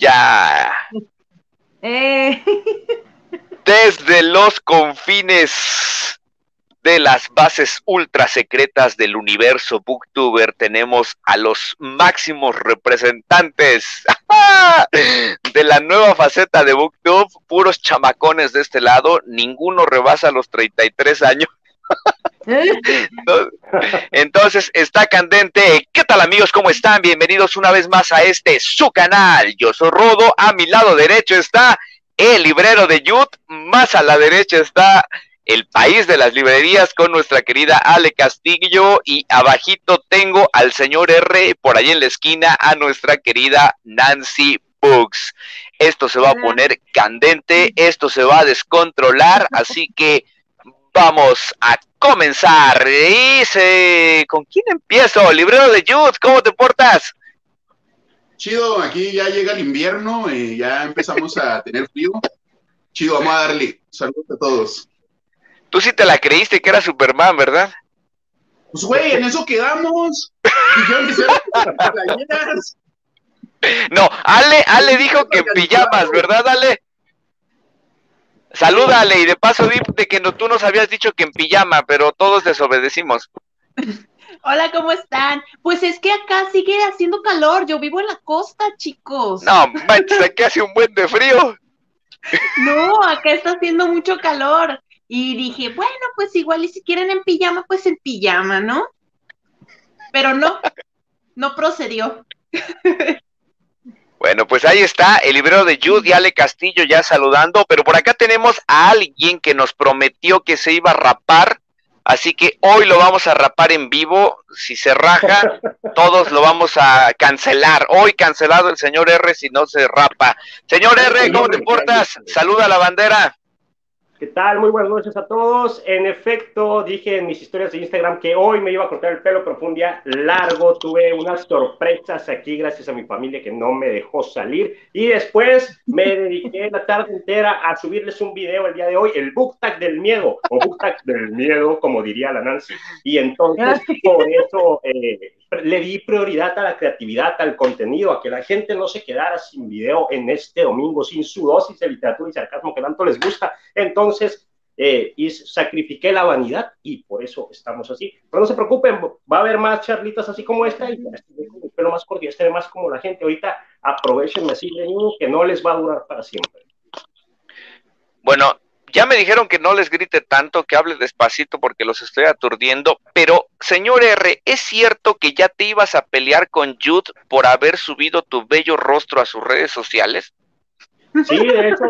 Ya. Eh. Desde los confines de las bases ultra secretas del universo Booktuber tenemos a los máximos representantes de la nueva faceta de Booktube, puros chamacones de este lado, ninguno rebasa los 33 años. Entonces está candente. ¿Qué tal amigos? ¿Cómo están? Bienvenidos una vez más a este su canal. Yo soy Rodo. A mi lado derecho está el librero de Yut. Más a la derecha está el país de las librerías con nuestra querida Ale Castillo y abajito tengo al señor R por ahí en la esquina a nuestra querida Nancy Books. Esto se va a poner candente, esto se va a descontrolar, así que vamos a comenzar. Dice, ¿con quién empiezo? Librero de Youth, ¿cómo te portas? Chido, aquí ya llega el invierno y ya empezamos a tener frío. Chido, vamos a darle. Saludos a todos. Tú sí te la creíste que era Superman, ¿verdad? Pues güey, en eso quedamos. Y yo empecé a No, Ale, Ale dijo que en pijamas, ¿verdad, Ale? Salúdale y de paso di de que no, tú nos habías dicho que en pijama, pero todos desobedecimos. Hola, ¿cómo están? Pues es que acá sigue haciendo calor, yo vivo en la costa, chicos. No, manches, aquí hace un buen de frío. No, acá está haciendo mucho calor. Y dije, bueno, pues igual y si quieren en pijama, pues en pijama, ¿no? Pero no, no procedió. Bueno, pues ahí está el librero de Judy Ale Castillo ya saludando, pero por acá tenemos a alguien que nos prometió que se iba a rapar, así que hoy lo vamos a rapar en vivo. Si se raja, todos lo vamos a cancelar. Hoy cancelado el señor R si no se rapa. Señor R, ¿cómo te portas? Saluda a la bandera. ¿Qué tal? Muy buenas noches a todos. En efecto, dije en mis historias de Instagram que hoy me iba a cortar el pelo, pero fue un día largo. Tuve unas sorpresas aquí gracias a mi familia que no me dejó salir. Y después me dediqué la tarde entera a subirles un video el día de hoy, el book tag del miedo, o book tag del miedo, como diría la Nancy. Y entonces, por eso eh, le di prioridad a la creatividad, al contenido, a que la gente no se quedara sin video en este domingo, sin su dosis de literatura y sarcasmo que tanto les gusta. Entonces, eh, y sacrifiqué la vanidad y por eso estamos así. Pero no se preocupen, va a haber más charlitas así como esta y el pelo más cordial, esté más como la gente. Ahorita aprovechen así, que no les va a durar para siempre. Bueno, ya me dijeron que no les grite tanto, que hable despacito porque los estoy aturdiendo, pero señor R, ¿es cierto que ya te ibas a pelear con Jude por haber subido tu bello rostro a sus redes sociales? Sí, de hecho,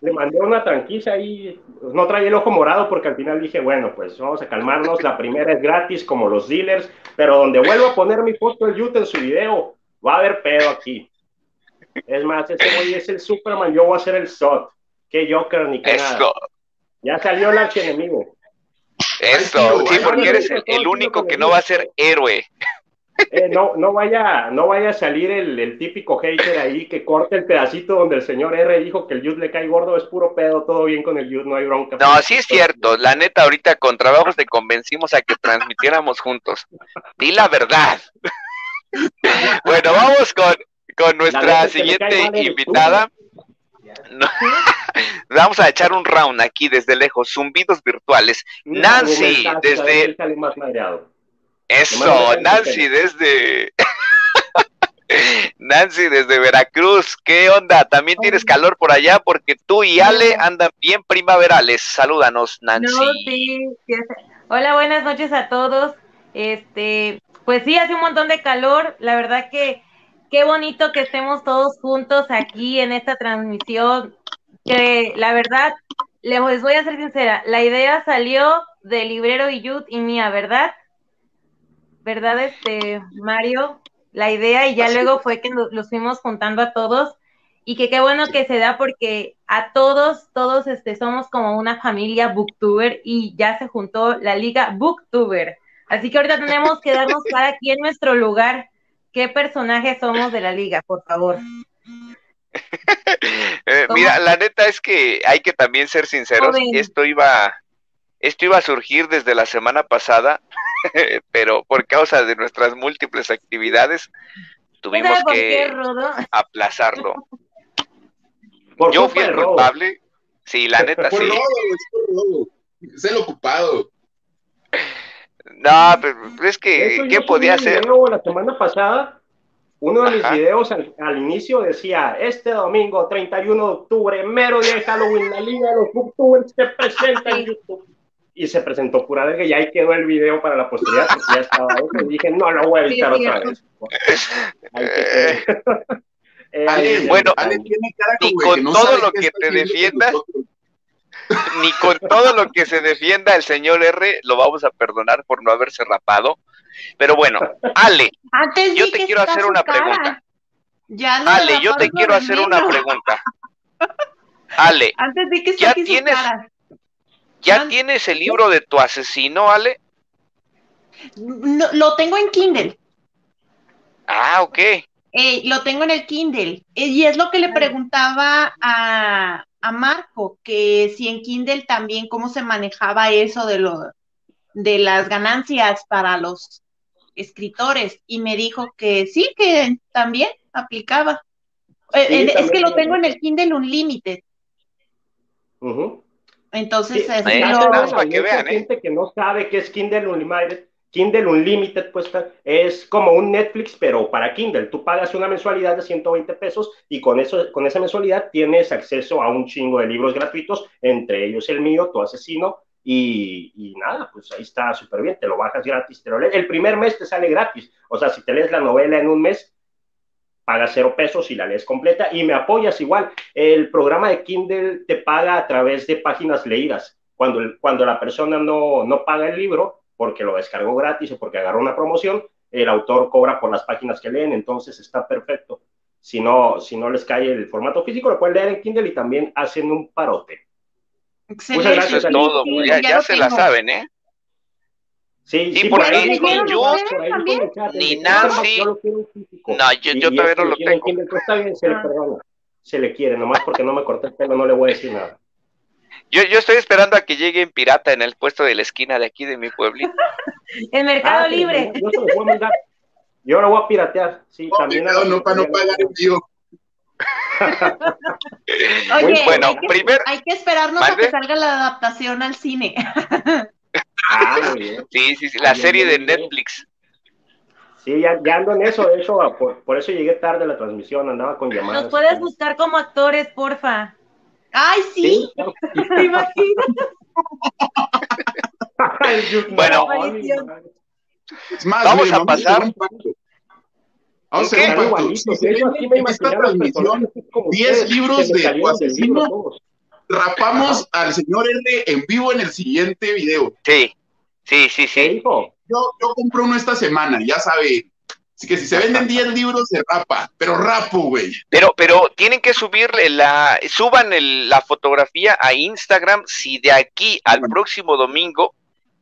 le mandé una tranquila ahí, no traía el ojo morado porque al final dije, bueno, pues vamos a calmarnos, la primera es gratis como los dealers, pero donde vuelvo a poner mi foto de Jude en su video, va a haber pedo aquí. Es más, ese güey es el Superman, yo voy a ser el SOT qué Joker ni qué nada. Ya salió el archienemigo. Eso, sí, porque eres el, único que no va a ser héroe. Eh, no, no, vaya, no vaya a salir el, típico hater ahí que corte el pedacito donde el señor R dijo que el Yud le cae gordo, es puro pedo, todo bien con el Yud, no hay bronca. No, sí es cierto, la neta, ahorita con trabajos te convencimos a que transmitiéramos juntos. Di la verdad. bueno, vamos con, con nuestra siguiente invitada. Vamos a echar un round aquí desde lejos, zumbidos virtuales. Nancy, desde... Eso, Nancy desde... Nancy desde Veracruz, ¿qué onda? ¿También tienes calor por allá? Porque tú y Ale andan bien primaverales. Salúdanos, Nancy. Hola, buenas noches a todos. Este, pues sí, hace un montón de calor. La verdad que qué bonito que estemos todos juntos aquí en esta transmisión, que la verdad, les voy a ser sincera, la idea salió de Librero y Yud y mía, ¿verdad? ¿Verdad, este, Mario? La idea y ya luego fue que los fuimos juntando a todos y que qué bueno que se da porque a todos, todos este, somos como una familia booktuber y ya se juntó la liga booktuber. Así que ahorita tenemos que darnos cada quien nuestro lugar ¿Qué personajes somos de la liga, por favor? Eh, mira, la neta es que hay que también ser sinceros. Esto iba, esto iba a surgir desde la semana pasada, pero por causa de nuestras múltiples actividades tuvimos que aplazarlo. Yo fui el culpable. Sí, la neta sí. robo, es robo. Es el ocupado. No, pero es que, ¿qué podía hacer? video La semana pasada, uno de mis Ajá. videos al, al inicio decía, este domingo 31 de octubre, mero día de Halloween, la Liga de los Booktubers se presenta en YouTube. Y se presentó pura verga y ahí quedó el video para la posteridad porque ya estaba hecho. Y dije, no lo voy a editar Sí, otra vez. Ahí quedó. Eh, Ale, bueno, Ale tiene cara como de con que no todo lo que está te defiendas. Ni con todo lo que se defienda el señor R lo vamos a perdonar por no haberse rapado. Pero bueno, Ale, Antes yo di te quiero hacer una cara. pregunta. Ya Ale, de yo te quiero de hacer una pregunta. Ale, Antes di que ¿Ya tienes- cara. ¿ya Ah. tienes el libro de tu asesino, Ale? No, lo tengo en Kindle. Ah, ok. Eh, lo tengo en el Kindle. Eh, y es lo que le preguntaba a, a Marco, que si en Kindle también cómo se manejaba eso de lo de las ganancias para los escritores. Y me dijo que sí, que también aplicaba. Eh, es que lo tengo en el Kindle Unlimited. Ujú. Entonces, Sí, así Eh, lo- para que vean, ¿eh? gente que no sabe qué es Kindle Unlimited. Kindle Unlimited, pues es como un Netflix, pero para Kindle. Tú pagas una mensualidad de 120 pesos y con, eso, con esa mensualidad tienes acceso a un chingo de libros gratuitos, entre ellos el mío, Tu Asesino, y, y nada, pues ahí está súper bien. Te lo bajas gratis, te lo lees. El primer mes te sale gratis. O sea, si te lees la novela en un mes, pagas cero pesos y la lees completa y me apoyas igual. El programa de Kindle te paga a través de páginas leídas. Cuando, cuando la persona no, no paga el libro porque lo descargó gratis o porque agarró una promoción, el autor cobra por las páginas que leen, entonces está perfecto. Si no, si no les cae el formato físico, lo pueden leer en Kindle y también hacen un parote. Excelente. Eso es todo. sí, ya ya ya lo se la saben, ¿eh? Sí, Sí, sí, por ahí ni yo, por ahí chat, ni Nancy. Yo lo quiero en físico. No, yo, yo y todavía no lo tengo. Kindle, pues está bien, se le perdona. Se le quiere, nomás porque no me corté el pelo, no le voy a decir nada. Yo, yo estoy esperando a que llegue en pirata en el puesto de la esquina de aquí de mi pueblito. El Mercado Ah, sí, Libre. Yo, yo se los voy a mandar. Yo lo voy a piratear. Sí, No, también. no, para no pagar envío. Oye, Bueno, hay que, primer- hay que esperarnos a que salga la adaptación al cine. Ah, muy bien. Sí, sí, sí, la Ay, serie de. Netflix. Sí, ya, ya ando en eso. De hecho, por, por eso llegué tarde a la transmisión. Andaba con llamadas. Nos puedes buscar como actores, porfa. Ay, sí, Sí, te imaginas. Bueno. Es más, Vamos a pasar. Vamos a transmisión personajes como 10 ustedes, libros de asesino. rapamos al señor R en vivo en el siguiente video. Sí, sí, sí, ¿Qué sí. Yo, yo compro uno esta semana, ya sabe. Así que si se venden 10 libros, se rapa. Pero rapo, güey. Pero, pero tienen que subirle la, suban el- la fotografía a Instagram si de aquí al próximo domingo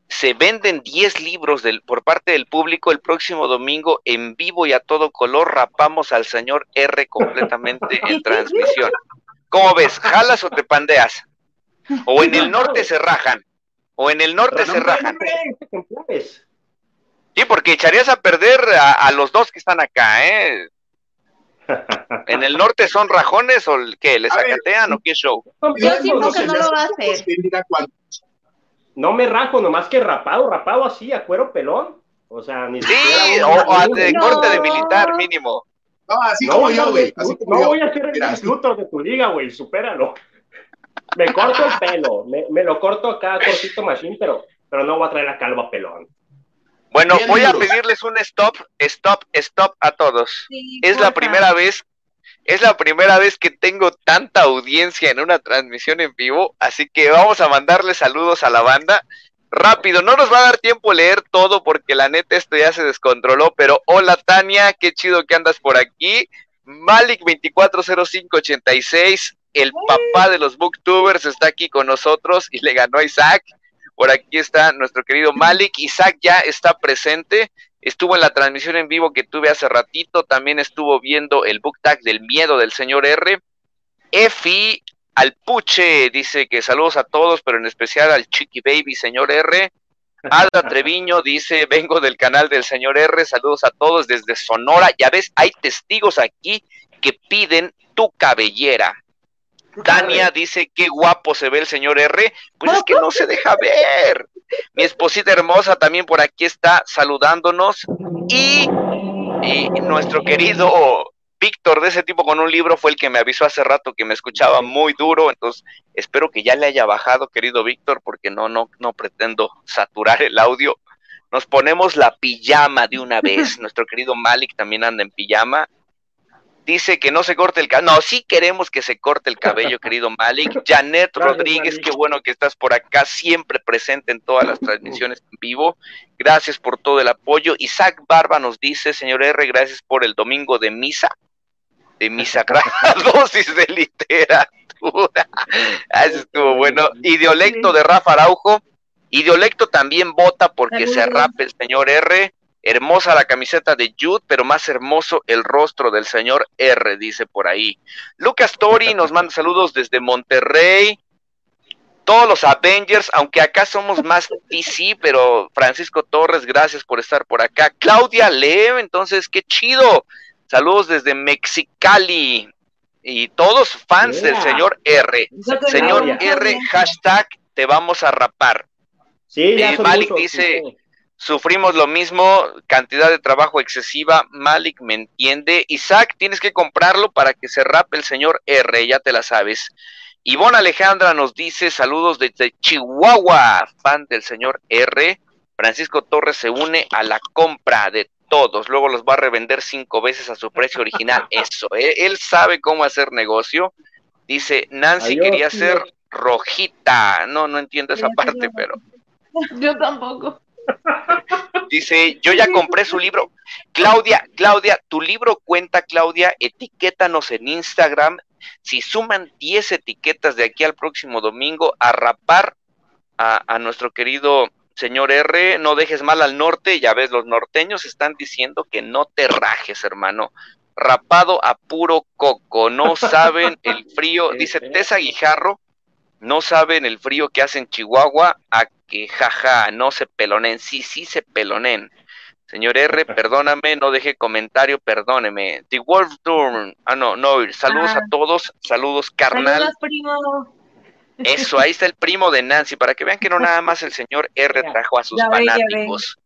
se venden 10 libros del, por parte del público, el próximo domingo en vivo y a todo color rapamos al señor R completamente en transmisión. ¿Cómo ves? ¿Jalas o te pandeas? O en el norte se rajan. O en el norte se rajan. ejemplares. Sí, porque echarías a perder a, a los dos que están acá, ¿eh? ¿En el norte son rajones o el- qué? ¿Les A ver. sacatean o qué show? Yo siento que no lo va a hacer. No me rajo, nomás que rapado, rapado así, a cuero pelón. O sea, ni Sí, siquiera o, a de No. corte de militar mínimo. No, así No, como yo, güey. no, Así no como yo. voy a ser el Mira, así. Luthor de tu liga, güey, supéralo. Me corto el pelo, me, me lo corto acá cortito machine, pero, pero no voy a traer la calva pelón. Bueno, Bien, voy a pedirles un stop, stop, stop a todos. Sí, Es la primera vez, es la primera vez que tengo tanta audiencia en una transmisión en vivo, así que vamos a mandarle saludos a la banda. Rápido, no nos va a dar tiempo leer todo porque la neta esto ya se descontroló, pero hola Tania, qué chido que andas por aquí. Malik 240586, el papá de los booktubers está aquí con nosotros y le ganó a Isaac. Por aquí está nuestro querido Malik. Isaac ya está presente. Estuvo en la transmisión en vivo que tuve hace ratito. También estuvo viendo el book tag del miedo del señor R. Efi Alpuche dice que saludos a todos, pero en especial al Chiqui Baby, señor R. Alda Treviño dice, vengo del canal del señor R, saludos a todos desde Sonora. Ya ves, hay testigos aquí que piden tu cabellera. Dania dice, qué guapo se ve el señor R. Pues es que no se deja ver. Mi esposita hermosa también por aquí está saludándonos. Y, y nuestro querido Víctor de ese tipo con un libro fue el que me avisó hace rato que me escuchaba muy duro, entonces espero que ya le haya bajado, querido Víctor, porque no, no, no pretendo saturar el audio. Nos ponemos la pijama de una vez. Nuestro querido Malik también anda en pijama dice que no se corte el cabello. No, sí queremos que se corte el cabello, querido Malik. Janet Rodríguez, qué bueno que estás por acá, siempre presente en todas las transmisiones en vivo. Gracias por todo el apoyo. Isaac Barba nos dice, señor R, gracias por el domingo de misa, de mi sagrada dosis de literatura. Ah, eso estuvo bueno. Idiolecto de Rafa Araujo. Idiolecto también vota porque se rape el señor R. Hermosa la camiseta de Jude, pero más hermoso el rostro del señor R, dice por ahí. Lucas Tori nos manda saludos desde Monterrey. Todos los Avengers, aunque acá somos más DC, pero Francisco Torres, gracias por estar por acá. Claudia Lev, entonces, qué chido. Saludos desde Mexicali. Y todos fans del señor R. Señor R, hashtag te vamos a rapar. Sí, ya eh, Malik dice, Sufrimos lo mismo, cantidad de trabajo excesiva. Malik me entiende. Isaac, tienes que comprarlo para que se rape el señor R, ya te la sabes. Ivonne Alejandra nos dice saludos desde Chihuahua, fan del señor R. Francisco Torres se une a la compra de todos, luego los va a revender cinco veces a su precio original. Eso, ¿eh? él sabe cómo hacer negocio. Dice, Nancy quería ser rojita. No, no entiendo esa parte, pero. Yo tampoco. Dice, yo ya compré su libro. Claudia, Claudia, tu libro cuenta, Claudia, etiquétanos en Instagram. Si suman 10 etiquetas de aquí al próximo domingo a rapar a, a nuestro querido señor R, no dejes mal al norte, ya ves, los norteños están diciendo que no te rajes, hermano. Rapado a puro coco, no saben el frío, dice Tessa Guijarro, no saben el frío que hace en Chihuahua, a que jaja, no se pelonen, sí, sí se pelonen. Señor R, perdóname, no deje comentario, perdóneme. The Wolf Dorm, ah, no, no, saludos a ah. todos, saludos carnal. Saludos, primo. Eso, ahí está el primo de Nancy, para que vean que no nada más el señor R trajo a sus fanáticos.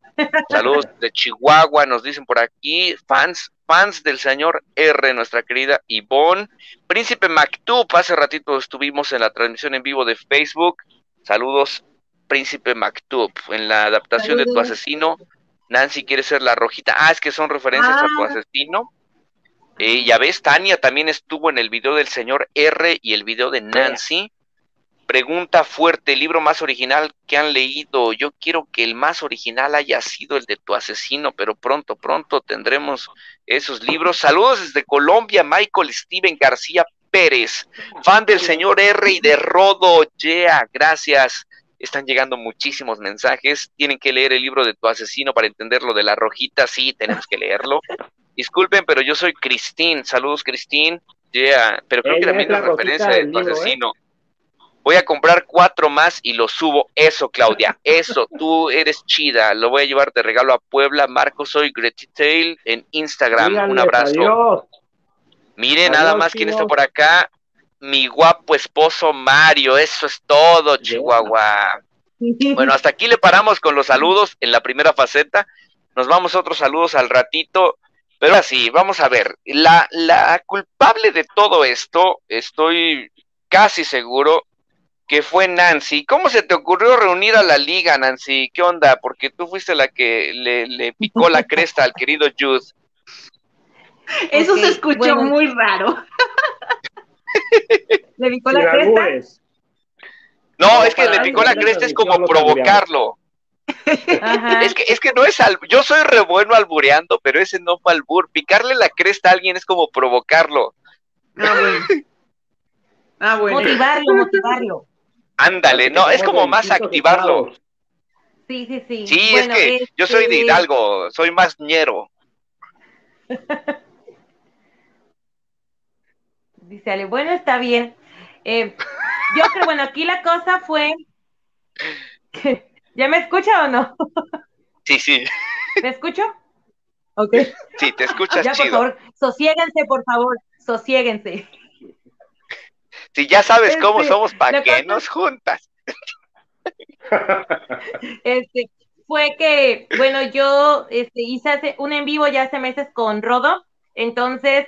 Saludos de Chihuahua, nos dicen por aquí, fans, fans del señor R, nuestra querida Ivonne. Príncipe Mactub, hace ratito estuvimos en la transmisión en vivo de Facebook. Saludos Príncipe Mactub. En la adaptación de Tu Asesino, Nancy quiere ser la rojita. Ah, es que son referencias a Tu ah. Asesino. Eh, ya ves, Tania también estuvo en el video del señor R y el video de Nancy. Pregunta fuerte, el libro más original que han leído. Yo quiero que el más original haya sido el de tu asesino, pero pronto, pronto tendremos esos libros. Saludos desde Colombia, Michael Steven García Pérez, fan del señor R y de Rodo. Yeah, gracias. Están llegando muchísimos mensajes. Tienen que leer el libro de tu asesino para entender lo de la rojita. Sí, tenemos que leerlo. Disculpen, pero yo soy Cristín. Saludos, Cristín. Yeah, pero creo que también es referencia de tu ¿eh? asesino. Voy a comprar cuatro más y lo subo. Eso, Claudia. Eso, tú eres chida. Lo voy a llevar de regalo a Puebla. Marco, soy Tail en Instagram. Un abrazo. Mire, nada más quién está por acá mi guapo esposo Mario. Eso es todo, Chihuahua. Bueno, hasta aquí le paramos con los saludos en la primera faceta. Nos vamos a otros saludos al ratito. Pero así, vamos a ver. La, la culpable de todo esto, estoy casi seguro que fue Nancy. ¿Cómo se te ocurrió reunir a la liga, Nancy? ¿Qué onda? Porque tú fuiste la que le, le picó la cresta al querido Jude. Eso se escuchó muy raro. ¿Le picó la cresta? No, es que le picó la cresta es como provocarlo. Es que, es que no es al, yo soy re bueno albureando, pero ese no fue albur. Picarle la cresta a alguien es como provocarlo. Ah, bueno. Ah, bueno. Motivarlo, motivarlo. Ándale, no, es como más activarlo. Sí, sí, sí. Sí, es que yo soy de este Hidalgo, soy más ñero. Dice Ale, bueno, está bien. Eh, yo creo, bueno, aquí la cosa fue. ¿Ya me escucha o no? Sí, sí. ¿Me escucho? Ok. Sí, te escuchas ya, chido. por favor, sosiéguense, por favor, sosiéguense. Si ya sabes cómo Este, somos, ¿para qué cosa- nos juntas? Este, fue que, bueno, yo este, hice hace- un en vivo ya hace meses con Rodo, entonces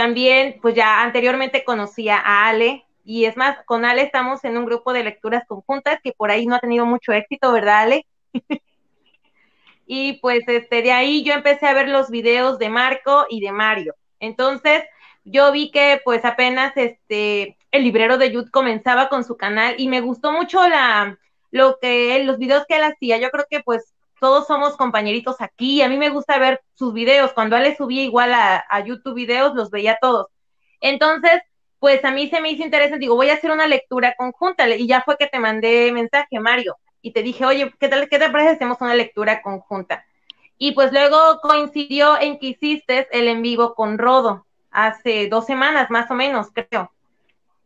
también, pues ya anteriormente conocía a Ale, y es más, con Ale estamos en un grupo de lecturas conjuntas que por ahí no ha tenido mucho éxito, ¿verdad, Ale? y pues este, de ahí yo empecé a ver los videos de Marco y de Mario. Entonces, yo vi que pues apenas este, el librero de Yud comenzaba con su canal y me gustó mucho la, lo que los videos que él hacía. Yo creo que pues todos somos compañeritos aquí. A mí me gusta ver sus videos. Cuando él le subía igual a, YouTube videos, los veía todos. Entonces, pues a mí se me hizo interesante. Digo, voy a hacer una lectura conjunta. Y ya fue que te mandé mensaje, Mario. Y te dije, oye, ¿qué tal, qué te parece hacemos una lectura conjunta? Y pues luego coincidió en que hiciste el en vivo con Rodo hace dos semanas más o menos, creo.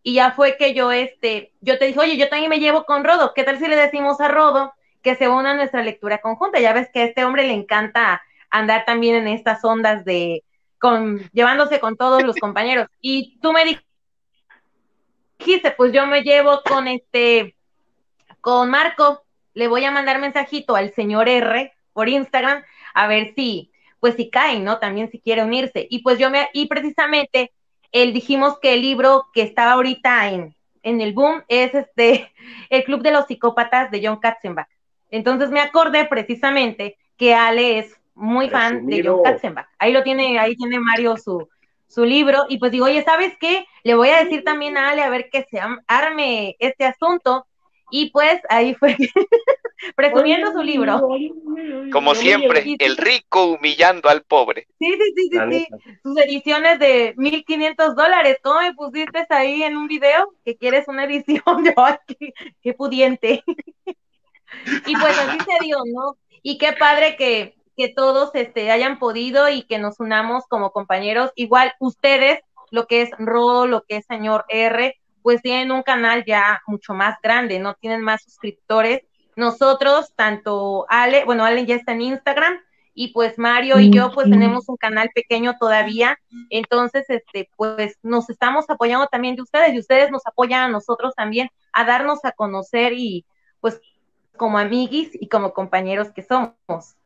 Y ya fue que yo, este, yo te dije, oye, yo también me llevo con Rodo. ¿Qué tal si le decimos a Rodo que se una a nuestra lectura conjunta? Ya ves que a este hombre le encanta andar también en estas ondas de, con, llevándose con todos los compañeros. Y tú me dijiste, pues yo me llevo con este, con Marco, le voy a mandar mensajito al señor R por Instagram a ver si, pues si cae, ¿no? También si quiere unirse. Y pues yo me, y precisamente él dijimos que el libro que estaba ahorita en, en el boom es este, El Club de los Psicópatas de John Katzenbach. Entonces me acordé precisamente que Ale es muy fan de John Katzenbach. Ahí lo tiene, ahí tiene Mario su, su libro, y pues digo, oye, ¿sabes qué? Le voy a decir también a Ale a ver que se arme este asunto, y pues ahí fue presumiendo su libro. Como siempre, el rico humillando al pobre. Sí, sí, sí, sí, sí. Sus ediciones de 1500 dólares. ¿Cómo me pusiste ahí en un video que quieres una edición? Yo, ay, qué, qué pudiente. y pues así se dio, ¿no? Y qué padre que, que todos este, hayan podido y que nos unamos como compañeros. Igual ustedes, lo que es Ro, lo que es señor R, pues tienen un canal ya mucho más grande, ¿no? Tienen más suscriptores. Nosotros, tanto Ale, bueno, Ale ya está en Instagram, y pues Mario y yo pues tenemos un canal pequeño todavía, entonces este pues nos estamos apoyando también de ustedes y ustedes nos apoyan a nosotros también a darnos a conocer y pues como amiguis y como compañeros que somos.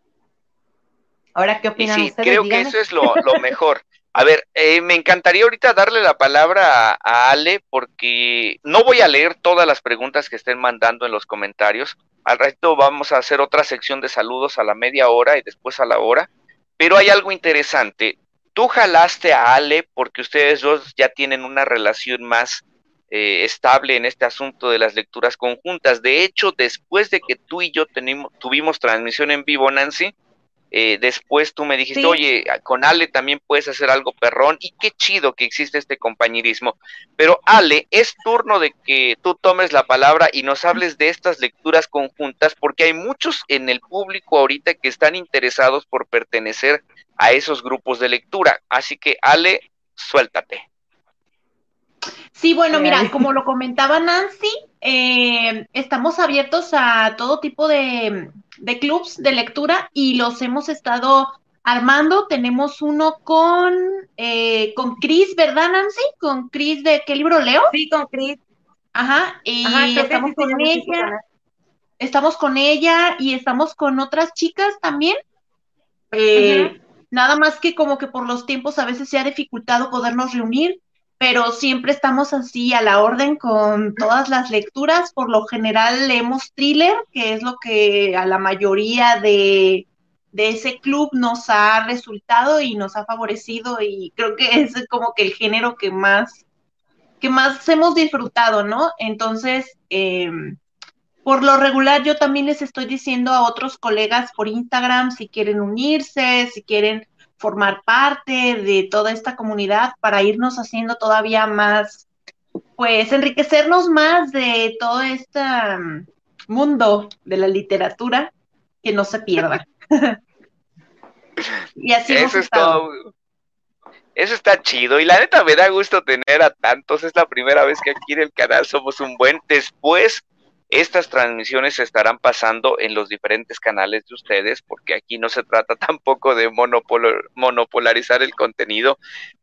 Ahora, ¿qué opinan sí, ustedes? Creo Díganme. que eso es lo, lo mejor. A ver, eh, me encantaría ahorita darle la palabra a, a, Ale porque no voy a leer todas las preguntas que estén mandando en los comentarios. Al resto vamos a hacer otra sección de saludos a la media hora y después a la hora. Pero hay algo interesante. Tú jalaste a Ale porque ustedes dos ya tienen una relación más eh, estable en este asunto de las lecturas conjuntas. De hecho, después de que tú y yo tuvimos transmisión en vivo, Nancy, eh, después tú me dijiste, sí. oye, con Ale también puedes hacer algo perrón y qué chido que existe este compañerismo. Pero Ale, es turno de que tú tomes la palabra y nos hables de estas lecturas conjuntas porque hay muchos en el público ahorita que están interesados por pertenecer a esos grupos de lectura. Así que Ale, suéltate. Sí, bueno, mira, como lo comentaba Nancy, eh, estamos abiertos a todo tipo de, de clubs de lectura y los hemos estado armando. Tenemos uno con, eh, con Cris, ¿verdad, Nancy? Con Cris de ¿Qué libro leo? Sí, con Cris. Ajá, y Ajá, estamos sí, con sí, ella. Estamos con ella y estamos con otras chicas también. Eh. Nada más que como que por los tiempos a veces se ha dificultado podernos reunir, pero siempre estamos así a la orden con todas las lecturas. Por lo general leemos thriller, que es lo que a la mayoría de, de ese club nos ha resultado y nos ha favorecido y creo que es como que el género que más que más hemos disfrutado, ¿no? Entonces, eh, por lo regular yo también les estoy diciendo a otros colegas por Instagram si quieren unirse, si quieren formar parte de toda esta comunidad para irnos haciendo todavía más, pues enriquecernos más de todo este mundo de la literatura, que no se pierda. y así Eso es todo. Eso está chido y la neta me da gusto tener a tantos. Es la primera vez que aquí en el canal somos un buen. Después estas transmisiones se estarán pasando en los diferentes canales de ustedes, porque aquí no se trata tampoco de monopolarizar el contenido.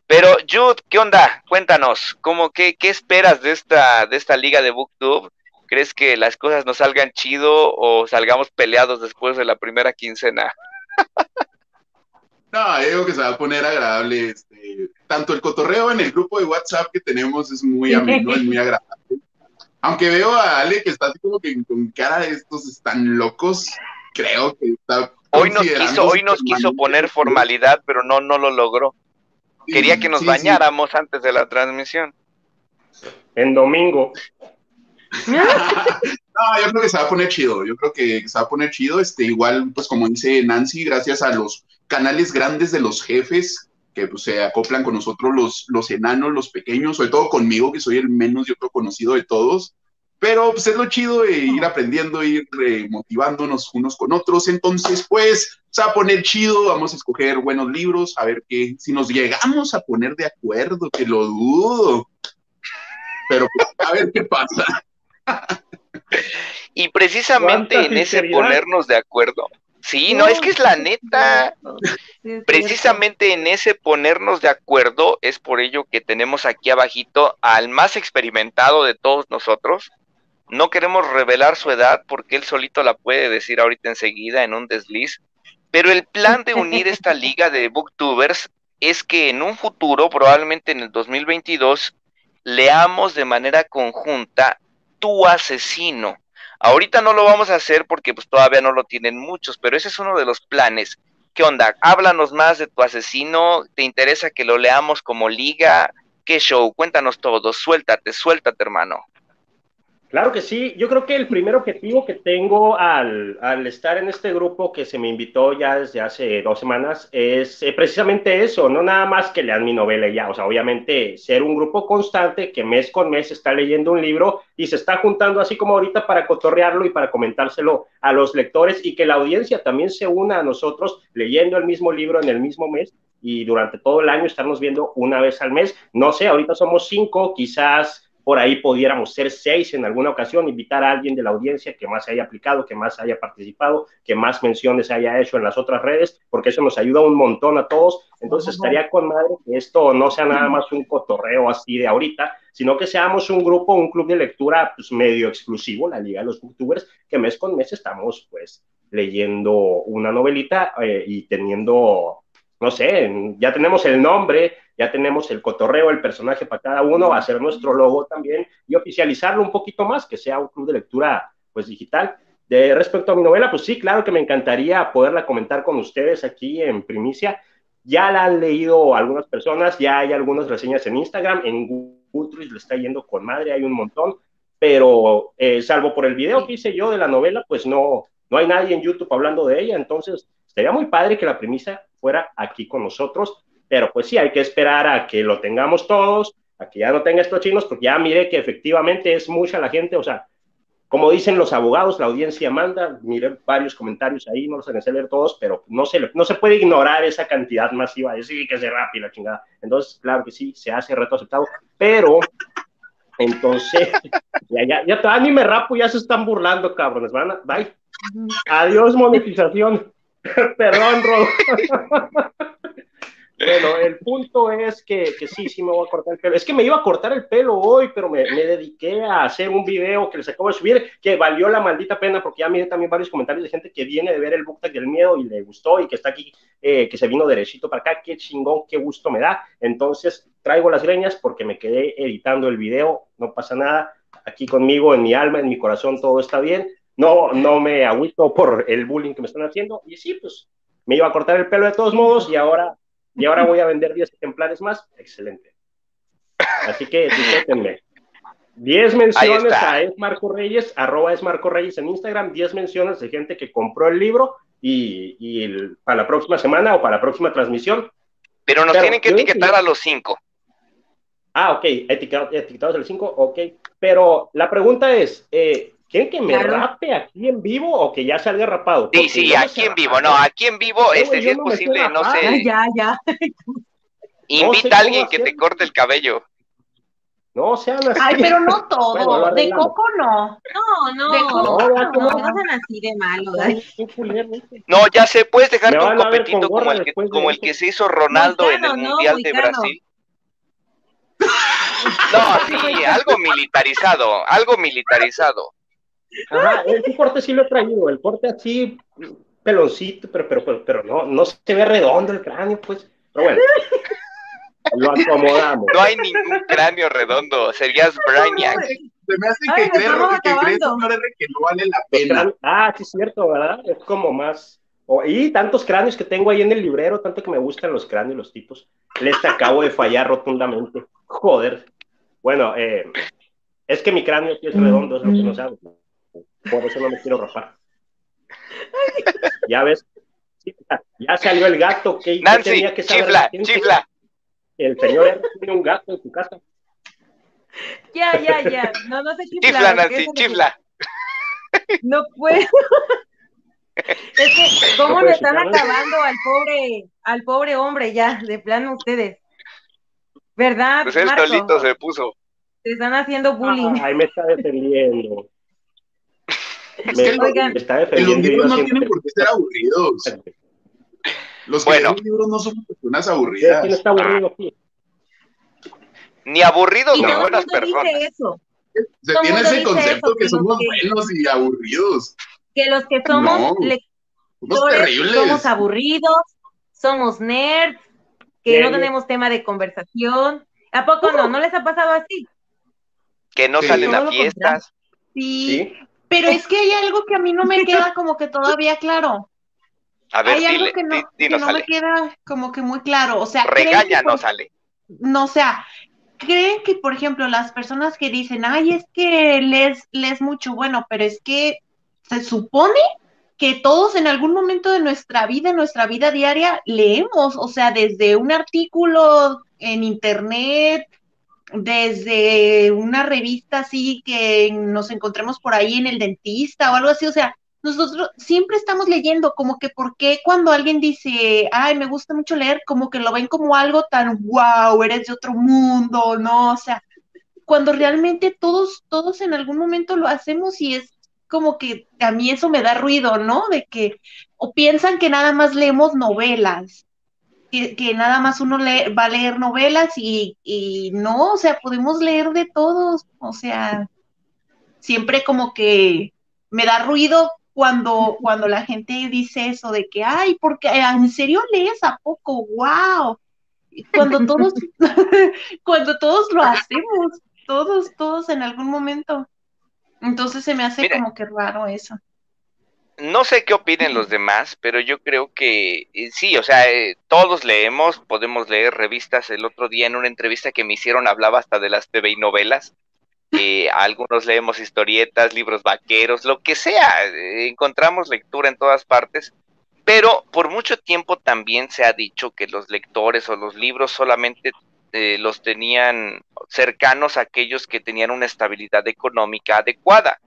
Pero Jude, ¿qué onda? Cuéntanos, ¿cómo, qué, qué esperas de esta, de esta liga de BookTube? ¿Crees que las cosas nos salgan chido o salgamos peleados después de la primera quincena? No, digo que se va a poner agradable. Este, tanto el cotorreo en el grupo de WhatsApp que tenemos es muy ameno, es muy agradable. Aunque veo a Ale que está así como que con cara de estos están locos, creo que está. Hoy nos quiso, hoy nos quiso poner formalidad, pero no, no lo logró. Quería que nos bañáramos antes de la transmisión. En domingo. no, yo creo que se va a poner chido. Yo creo que se va a poner chido. Este, igual, pues como dice Nancy, gracias a los canales grandes de los jefes que pues, se acoplan con nosotros los, los enanos, los pequeños, sobre todo conmigo, que soy el menos, yo creo, conocido de todos. Pero pues es lo chido de ir aprendiendo, ir eh, motivándonos unos con otros. Entonces, pues, se va a poner chido, vamos a escoger buenos libros, a ver qué, si nos llegamos a poner de acuerdo, que lo dudo. Pero pues, a ver qué pasa. y precisamente en ese ponernos de acuerdo, Sí, no, es que es la neta. Precisamente en ese ponernos de acuerdo es por ello que tenemos aquí abajito al más experimentado de todos nosotros. No queremos revelar su edad porque él solito la puede decir ahorita enseguida en un desliz. Pero el plan de unir esta liga de booktubers es que en un futuro, probablemente en el 2022, leamos de manera conjunta Tu asesino Ahorita no lo vamos a hacer porque pues todavía no lo tienen muchos, pero ese es uno de los planes. ¿Qué onda? Háblanos más de tu asesino, ¿te interesa que lo leamos como liga? ¿Qué show? Cuéntanos todo, suéltate, suéltate, hermano. Claro que sí, yo creo que el primer objetivo que tengo al, estar en este grupo que se me invitó ya desde hace dos semanas es eh, precisamente eso, no nada más que lean mi novela ya, o sea, obviamente ser un grupo constante que mes con mes está leyendo un libro y se está juntando así como ahorita para cotorrearlo y para comentárselo a los lectores y que la audiencia también se una a nosotros leyendo el mismo libro en el mismo mes y durante todo el año estarnos viendo una vez al mes. No sé, ahorita somos cinco, quizás por ahí pudiéramos ser seis en alguna ocasión, invitar a alguien de la audiencia que más haya aplicado, que más haya participado, que más menciones haya hecho en las otras redes, porque eso nos ayuda un montón a todos. Entonces estaría con madre que esto no sea nada más un cotorreo así de ahorita, sino que seamos un grupo, un club de lectura pues, medio exclusivo, la Liga de los Booktubers, que mes con mes estamos pues leyendo una novelita eh, y teniendo, no sé, ya tenemos el nombre, ya tenemos el cotorreo, el personaje para cada uno, ser nuestro logo también y oficializarlo un poquito más, que sea un club de lectura pues digital. De respecto a mi novela, pues sí, claro que me encantaría poderla comentar con ustedes aquí en primicia. Ya la han leído algunas personas, ya hay algunas reseñas en Instagram, en Goodreads le está yendo con madre, hay un montón, pero eh, salvo por el video que hice yo de la novela, pues no, no hay nadie en YouTube hablando de ella, entonces sería muy padre que la premisa fuera aquí con nosotros pero pues sí, hay que esperar a que lo tengamos todos, a que ya no tenga estos chinos, porque ya miré que efectivamente es mucha la gente, o sea, como dicen los abogados, la audiencia manda, miré varios comentarios ahí, no los sé leer todos, pero no se, no se puede ignorar esa cantidad masiva, de decir que se rápido la chingada. Entonces, claro que sí, se hace reto aceptado, pero entonces, ya, ya, ya, ya ni me rapo, ya se están burlando, cabrones, van a, bye. Adiós, monetización. Perdón, Rodo. Bueno, el punto es que, que, sí, sí me voy a cortar el pelo. Es que me iba a cortar el pelo hoy, pero me, dediqué a hacer un video que les acabo de subir, que valió la maldita pena, porque ya miré también varios comentarios de gente que viene de ver el book del miedo y le gustó y que está aquí, eh, que se vino derechito para acá. Qué chingón, qué gusto me da. Entonces, traigo las greñas porque me quedé editando el video, no pasa nada. Aquí conmigo, en mi alma, en mi corazón, todo está bien. No, no me agüito por el bullying que me están haciendo. Y sí, pues me iba a cortar el pelo de todos modos y ahora y ahora voy a vender 10 ejemplares más, excelente. Así que disfrútenme. 10 menciones a Esmarco Reyes, arroba Esmarco Reyes en Instagram, 10 menciones de gente que compró el libro y, para la próxima semana o para la próxima transmisión. Pero nos tienen que etiquetar a los 5. Ah, ok, etiquetados a los 5, ok. Pero la pregunta es, eh, ¿Quieren que me rape aquí en vivo o que ya salga rapado? sí, sí, aquí en vivo, no, aquí en vivo, este sí es posible, no sé. ya, ya. Invita a alguien que te corte el cabello. No sean así. Ay, pero no todo. Bueno, de. Coco no. No, no, De no, Coco, no, no, no, no. sean así de malo. No, ya sé, puedes dejarte Me un copetito como el que, como el eso. que se hizo Ronaldo en el no, Mundial de. Brasil. No, sí, algo militarizado, algo militarizado. Ajá, el corte sí lo he traído, el corte así, peloncito, pero, pero, pero, pero no, no se ve redondo el cráneo, pues. Pero bueno, lo acomodamos. No hay ningún cráneo redondo, serías Brainiac. Se me hace que estamos que crees, que no vale la pena. ah, sí es cierto, ¿verdad? Es como más... y tantos cráneos que tengo ahí en el librero, tanto que me gustan los cráneos, los tipos. Les acabo de fallar rotundamente. Joder. Bueno, eh, es que mi cráneo sí es redondo, es lo que no saben. Por eso no me quiero rapar. Ya ves. Ya- salió el gato. ¿Qué, qué Nancy, tenía que saber chifla, chifla. El señor tiene un gato en su casa. Ya, ya, ya. No, no se chifla. Chifla, Nancy, chifla. No puedo. Es que, ¿cómo No le están acabando al pobre, al pobre hombre ya, de plano ustedes? ¿Verdad, Pues él Marco? solito se puso. Te están haciendo bullying. Ay, me está defendiendo. Es Me, que lo- Oigan. me está Los defendiendo. libros no tienen por qué ser aburridos. Los que Bueno. libros no son personas ¿Quién aburridas. está aburrido aquí? Ni aburridos ni el buenas mundo personas. dice eso, Se tiene ese concepto eso, que que somos que- buenos y aburridos. que los que somos No. lectores Somos terribles. somos aburridos, somos nerds, que no tenemos tema de conversación. ¿A poco no? ¿No les ha pasado así? Que no Sí. salen a fiestas. Sí, ¿Sí? Pero es que hay algo que a mí no me queda como que todavía claro. A ver, hay algo que no, que no me queda como que muy claro. O sea, ¿creen que Regáñanos, por- Ale. no, o sea, creen que, por ejemplo, las personas que dicen, ay, es que lees, lees mucho, bueno, pero es que se supone que todos en algún momento de nuestra vida, en nuestra vida diaria, leemos, o sea, desde un artículo en internet, desde una revista así que nos encontremos por ahí en el dentista o algo así, o sea, nosotros siempre estamos leyendo, como que por qué cuando alguien dice, ay, me gusta mucho leer, como que lo ven como algo tan wow, eres de otro mundo, ¿no? O sea, cuando realmente todos, todos en algún momento lo hacemos y es como que a mí eso me da ruido, ¿no? De que, o piensan que nada más leemos novelas, que, que nada más uno lee- va a leer novelas y, y no, o sea, podemos leer de todos, o sea, siempre como que me da ruido cuando, cuando la gente dice eso de que, ay, porque en serio lees a poco, wow. Cuando todos, cuando todos lo hacemos, todos, todos en algún momento. Entonces se me hace Mira. como que raro eso. No sé qué opinen los demás, pero yo creo que eh, sí, o sea, eh, todos leemos, podemos leer revistas. El otro día en una entrevista que me hicieron hablaba hasta de las TV y novelas. Eh, algunos leemos historietas, libros vaqueros, lo que sea. eh, encontramos lectura en todas partes. Pero por mucho tiempo también se ha dicho que los lectores o los libros solamente eh, los tenían cercanos a aquellos que tenían una estabilidad económica adecuada.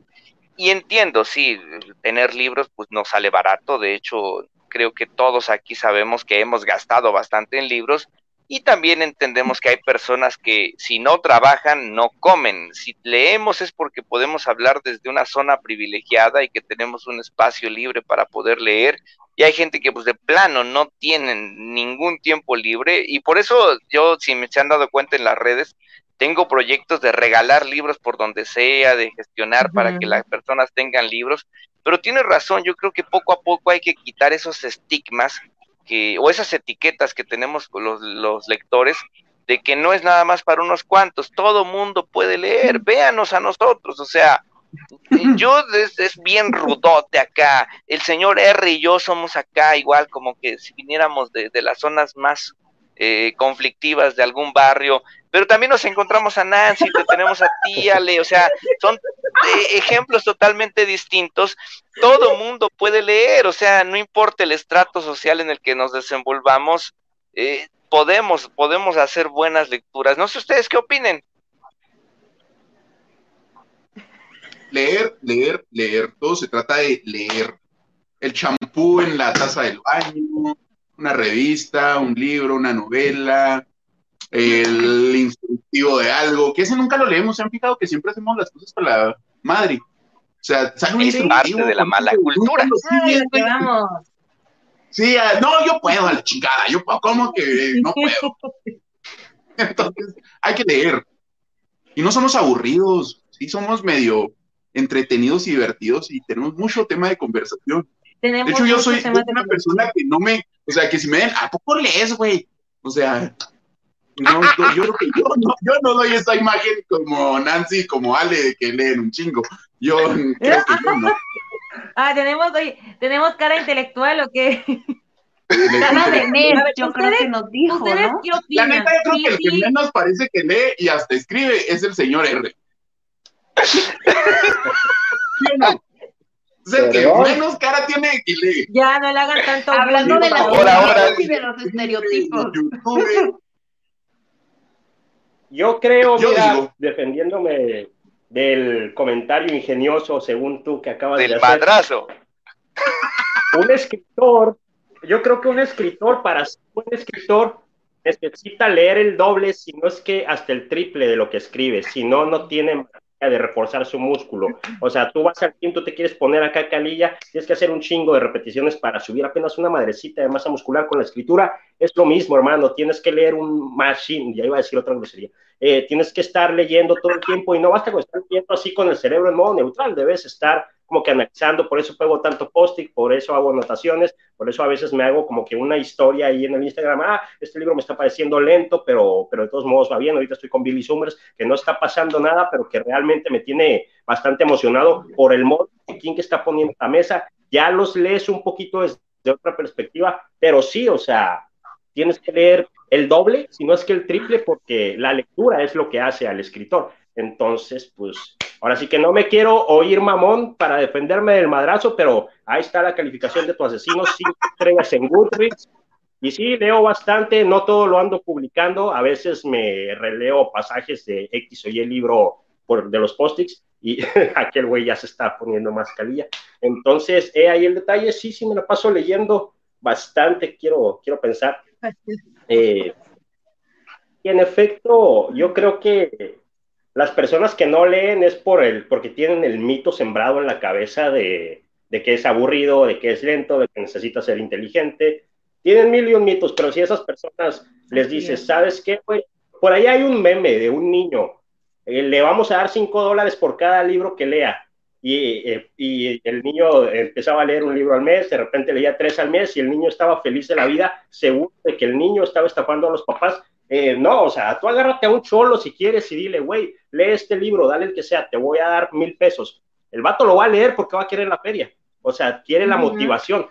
Y entiendo, sí, tener libros pues no sale barato, de hecho creo que todos aquí sabemos que hemos gastado bastante en libros y también entendemos que hay personas que si no trabajan no comen, si leemos es porque podemos hablar desde una zona privilegiada y que tenemos un espacio libre para poder leer y hay gente que pues de plano no tienen ningún tiempo libre y por eso yo si me se han dado cuenta en las redes tengo proyectos de regalar libros por donde sea, de gestionar para que las personas tengan libros, pero tienes razón, yo creo que poco a poco hay que quitar esos estigmas que, o esas etiquetas que tenemos los, los lectores, de que no es nada más para unos cuantos, todo mundo puede leer, véanos a nosotros, o sea, yo es, es bien rudote acá, el señor R y yo somos acá igual como que si viniéramos de, de las zonas más eh, conflictivas de algún barrio, pero también nos encontramos a Nancy, te tenemos a ti, Ale, o sea, son eh, ejemplos totalmente distintos. Todo mundo puede leer, o sea, no importa el estrato social en el que nos desenvolvamos, eh, podemos, podemos hacer buenas lecturas. No sé ustedes qué opinen. Leer, leer, leer. Todo se trata de leer. El champú en la taza del baño, una revista, un libro, una novela, el instructivo de algo, que ese nunca lo leemos, se han fijado que siempre hacemos las cosas para la madre. O sea, sale un Es parte de la mala cultura. Ay, vamos. Sí, ah, no, yo puedo a la chingada, yo puedo, ¿cómo que no puedo? Entonces, hay que leer. Y no somos aburridos, sí somos medio entretenidos y divertidos y tenemos mucho tema de conversación. Tenemos De hecho, yo soy una persona que no me, o sea, que si me den, ¿a poco lees, güey? O sea, no, yo creo que yo no, yo no doy esa imagen como Nancy, como Ale, que leen un chingo. Yo creo que yo no. Ah, tenemos, oye, tenemos cara intelectual o qué? Cara de nerd, yo creo que nos dijo, ¿Ustedes ¿no? qué La neta, yo creo Sí, que el que sí. menos parece que lee y hasta escribe es el señor R. El que menos cara tiene que lee. Ya no le hagan tanto Hablando de favor. Ahora, ahora. y de los estereotipos. YouTube, Yo creo, Yo mira, digo. defendiéndome del comentario ingenioso, según tú que acabas de Del hacer, madrazo. un escritor, yo creo que un escritor, para ser un escritor, necesita leer el doble, si no es que hasta el triple de lo que escribe, si no, no tiene de reforzar su músculo. O sea, tú vas al gym, tú te quieres poner acá calilla, tienes que hacer un chingo de repeticiones para subir apenas una madrecita de masa muscular con la escritura. Es lo mismo, hermano, tienes que leer un machine, ya iba a decir otra grosería. Eh, tienes que estar leyendo todo el tiempo y no basta con estar leyendo así con el cerebro en modo neutral, debes estar como que analizando, por eso pego tanto post-it, por eso hago anotaciones, por eso a veces me hago como que una historia ahí en el Instagram, ah, este libro me está pareciendo lento, pero, pero de todos modos va bien, ahorita estoy con Billy Summers, que no está pasando nada, pero que realmente me tiene bastante emocionado por el modo que está poniendo la mesa, ya los lees un poquito desde otra perspectiva, pero sí, o sea, tienes que leer el doble, si no es que el triple, porque la lectura es lo que hace al escritor. Entonces, pues, ahora sí que no me quiero oír mamón para defenderme del madrazo, pero ahí está la calificación de tu asesino, cinco estrellas en Goodreads. Y sí, leo bastante, no todo lo ando publicando, a veces me releo pasajes de X o Y libro por, de los post-its y aquel güey ya se está poniendo más calilla. Entonces, he ahí el detalle, sí, sí me lo paso leyendo bastante, quiero, quiero pensar. Eh, y en efecto, yo creo que las personas que no leen es por el, porque tienen el mito sembrado en la cabeza de, de que es aburrido, de que es lento, de que necesita ser inteligente. Tienen mil y un mitos, pero si a esas personas les dices, es. ¿sabes qué? güey? Por ahí hay un meme de un niño, eh, le vamos a dar cinco dólares por cada libro que lea. Y, eh, y el niño empezaba a leer un libro al mes, de repente leía tres al mes y el niño estaba feliz de la vida, seguro de que el niño estaba estafando a los papás. Eh, no, o sea, tú agárrate a un cholo si quieres y dile, güey, lee este libro, dale el que sea, te voy a dar mil pesos. El vato lo va a leer porque va a querer la feria. O sea, quiere la Ujú. motivación.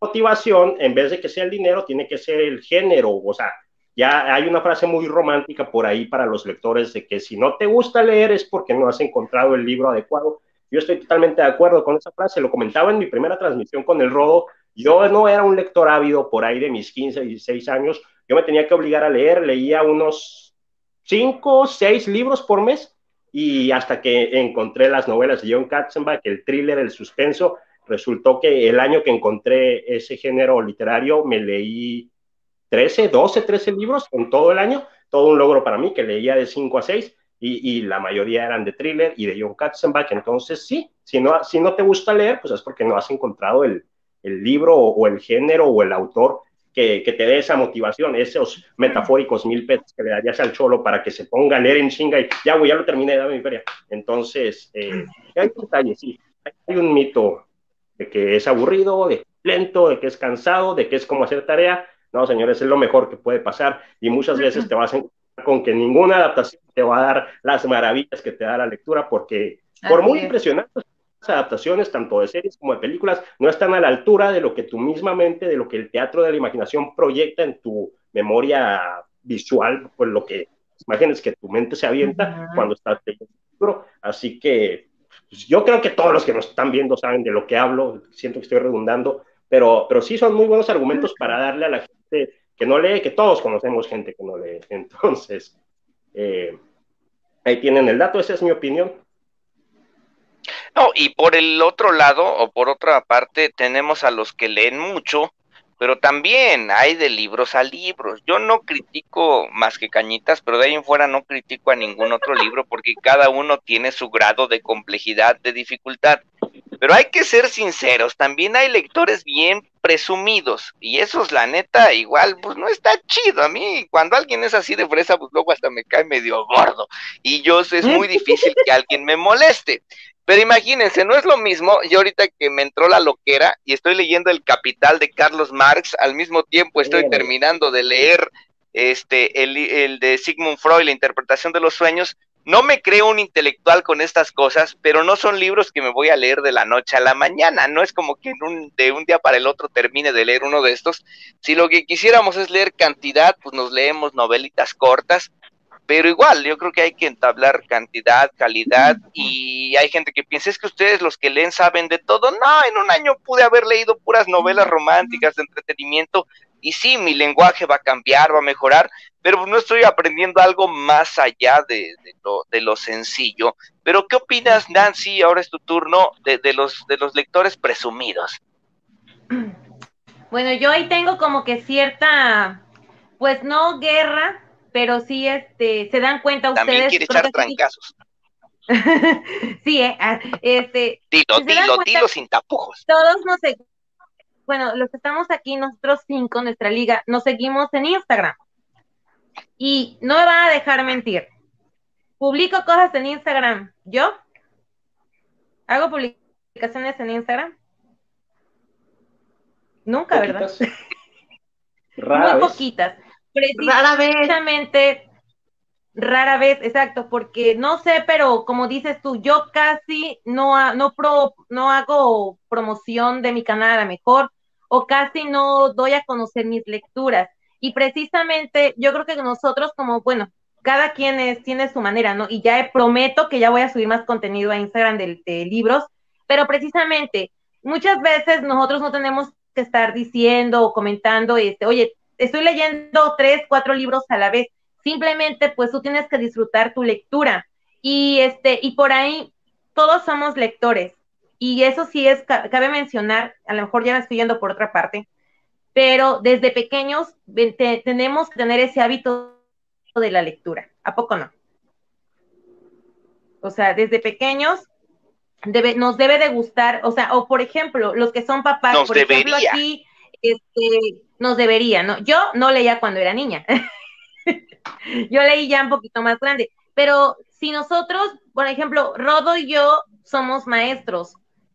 Motivación, en vez de que sea el dinero, tiene que ser el género. O sea, ya hay una frase muy romántica por ahí para los lectores de que si no te gusta leer es porque no has encontrado el libro adecuado. Yo estoy totalmente de acuerdo con esa frase, lo comentaba en mi primera transmisión con el Rodo. Yo no era un lector ávido por ahí de mis 15, 16 años. Yo me tenía que obligar a leer, leía unos 5, 6 libros por mes y hasta que encontré las novelas de John Katzenbach, el thriller, el suspenso, resultó que el año que encontré ese género literario me leí 13, 12, 13 libros en todo el año, todo un logro para mí, que leía de 5 a 6 y, y, la mayoría eran de thriller y de John Katzenbach, entonces sí, si no, si no te gusta leer, pues es porque no has encontrado el, el libro o, o, el género o el autor que, que, te dé esa motivación, esos metafóricos mil pesos que le darías al cholo para que se ponga a leer en chinga y ya, güey, ya lo terminé, dame mi feria. Entonces, eh, hay sí, hay un mito de que es aburrido, de que es lento, de que es cansado, de que es como hacer tarea. No, señores, es lo mejor que puede pasar y muchas veces te vas a encontrar con que ninguna adaptación te va a dar las maravillas que te da la lectura porque por muy impresionantes adaptaciones, tanto de series como de películas, no están a la altura de lo que tú misma mente, de lo que el teatro de la imaginación proyecta en tu memoria visual, pues lo que imágenes que tu mente se avienta uh -huh. cuando estás leyendo el libro. Así que pues, yo creo que todos los que nos están viendo saben de lo que hablo, siento que estoy redundando, pero, pero sí son muy buenos argumentos para darle a la gente que no lee, que todos conocemos gente que no lee. Entonces, eh, ahí tienen el dato, esa es mi opinión. Y por el otro lado, o por otra parte, tenemos a los que leen mucho, pero también hay de libros a libros. Yo no critico más que Cañitas, pero de ahí en fuera no critico a ningún otro libro porque cada uno tiene su grado de complejidad, de dificultad. Pero hay que ser sinceros, también hay lectores bien presumidos. Y esos la neta igual pues no está chido. A mí cuando alguien es así de fresa pues luego hasta me cae medio gordo. Y yo es muy difícil que alguien me moleste. Pero imagínense, no es lo mismo, yo ahorita que me entró la loquera y estoy leyendo El Capital de Carlos Marx, al mismo tiempo estoy terminando de leer este el, el de Sigmund Freud, la interpretación de los sueños, no me creo un intelectual con estas cosas, pero no son libros que me voy a leer de la noche a la mañana. No es como que de un día para el otro termine de leer uno de estos. Si lo que quisiéramos es leer cantidad, pues nos leemos novelitas cortas pero igual, yo creo que hay que entablar cantidad, calidad, y hay gente que piensa, es que ustedes los que leen saben de todo. No, en un año pude haber leído puras novelas románticas de entretenimiento, y sí, mi lenguaje va a cambiar, va a mejorar, pero no estoy aprendiendo algo más allá de, lo, de lo, sencillo. Pero, ¿qué opinas, Nancy? Ahora es tu turno de, de, los, de los lectores presumidos. Bueno, yo ahí tengo como que cierta, pues no guerra, pero sí este, se dan cuenta ustedes. También quiere echar trancazos. sí, eh, ah, este. Dilo, dilo, dilo sin tapujos. Todos nos bueno, los que estamos aquí, nosotros cinco, nuestra liga, nos seguimos en Instagram. Y no me van a dejar mentir. Publico cosas en Instagram. ¿Yo? ¿Hago publicaciones en Instagram? Nunca, ¿verdad? Muy poquitas. Precisamente, rara vez. exacto, porque no sé, pero como dices tú, yo casi no, no, pro, no hago promoción de mi canal a lo mejor, o casi no doy a conocer mis lecturas. Y precisamente yo creo que nosotros como, bueno, cada quien es, tiene su manera, ¿no? Y ya prometo que ya voy a subir más contenido a Instagram de, de libros, pero precisamente muchas veces nosotros no tenemos que estar diciendo o comentando, este, oye, estoy leyendo tres, cuatro libros a la vez. Simplemente, pues tú tienes que disfrutar tu lectura. Y este, y por ahí todos somos lectores. Y eso sí es, cabe mencionar, a lo mejor ya me estoy yendo por otra parte, pero desde pequeños tenemos que tener ese hábito de la lectura. ¿A poco no? O sea, desde pequeños debe, nos debe de gustar, o sea, o por ejemplo, los que son papás, por ejemplo, aquí, este, nos debería, ¿no? Yo no leía cuando era niña. yo leí ya un poquito más grande. Pero si nosotros, por ejemplo, Rodo y yo somos maestros,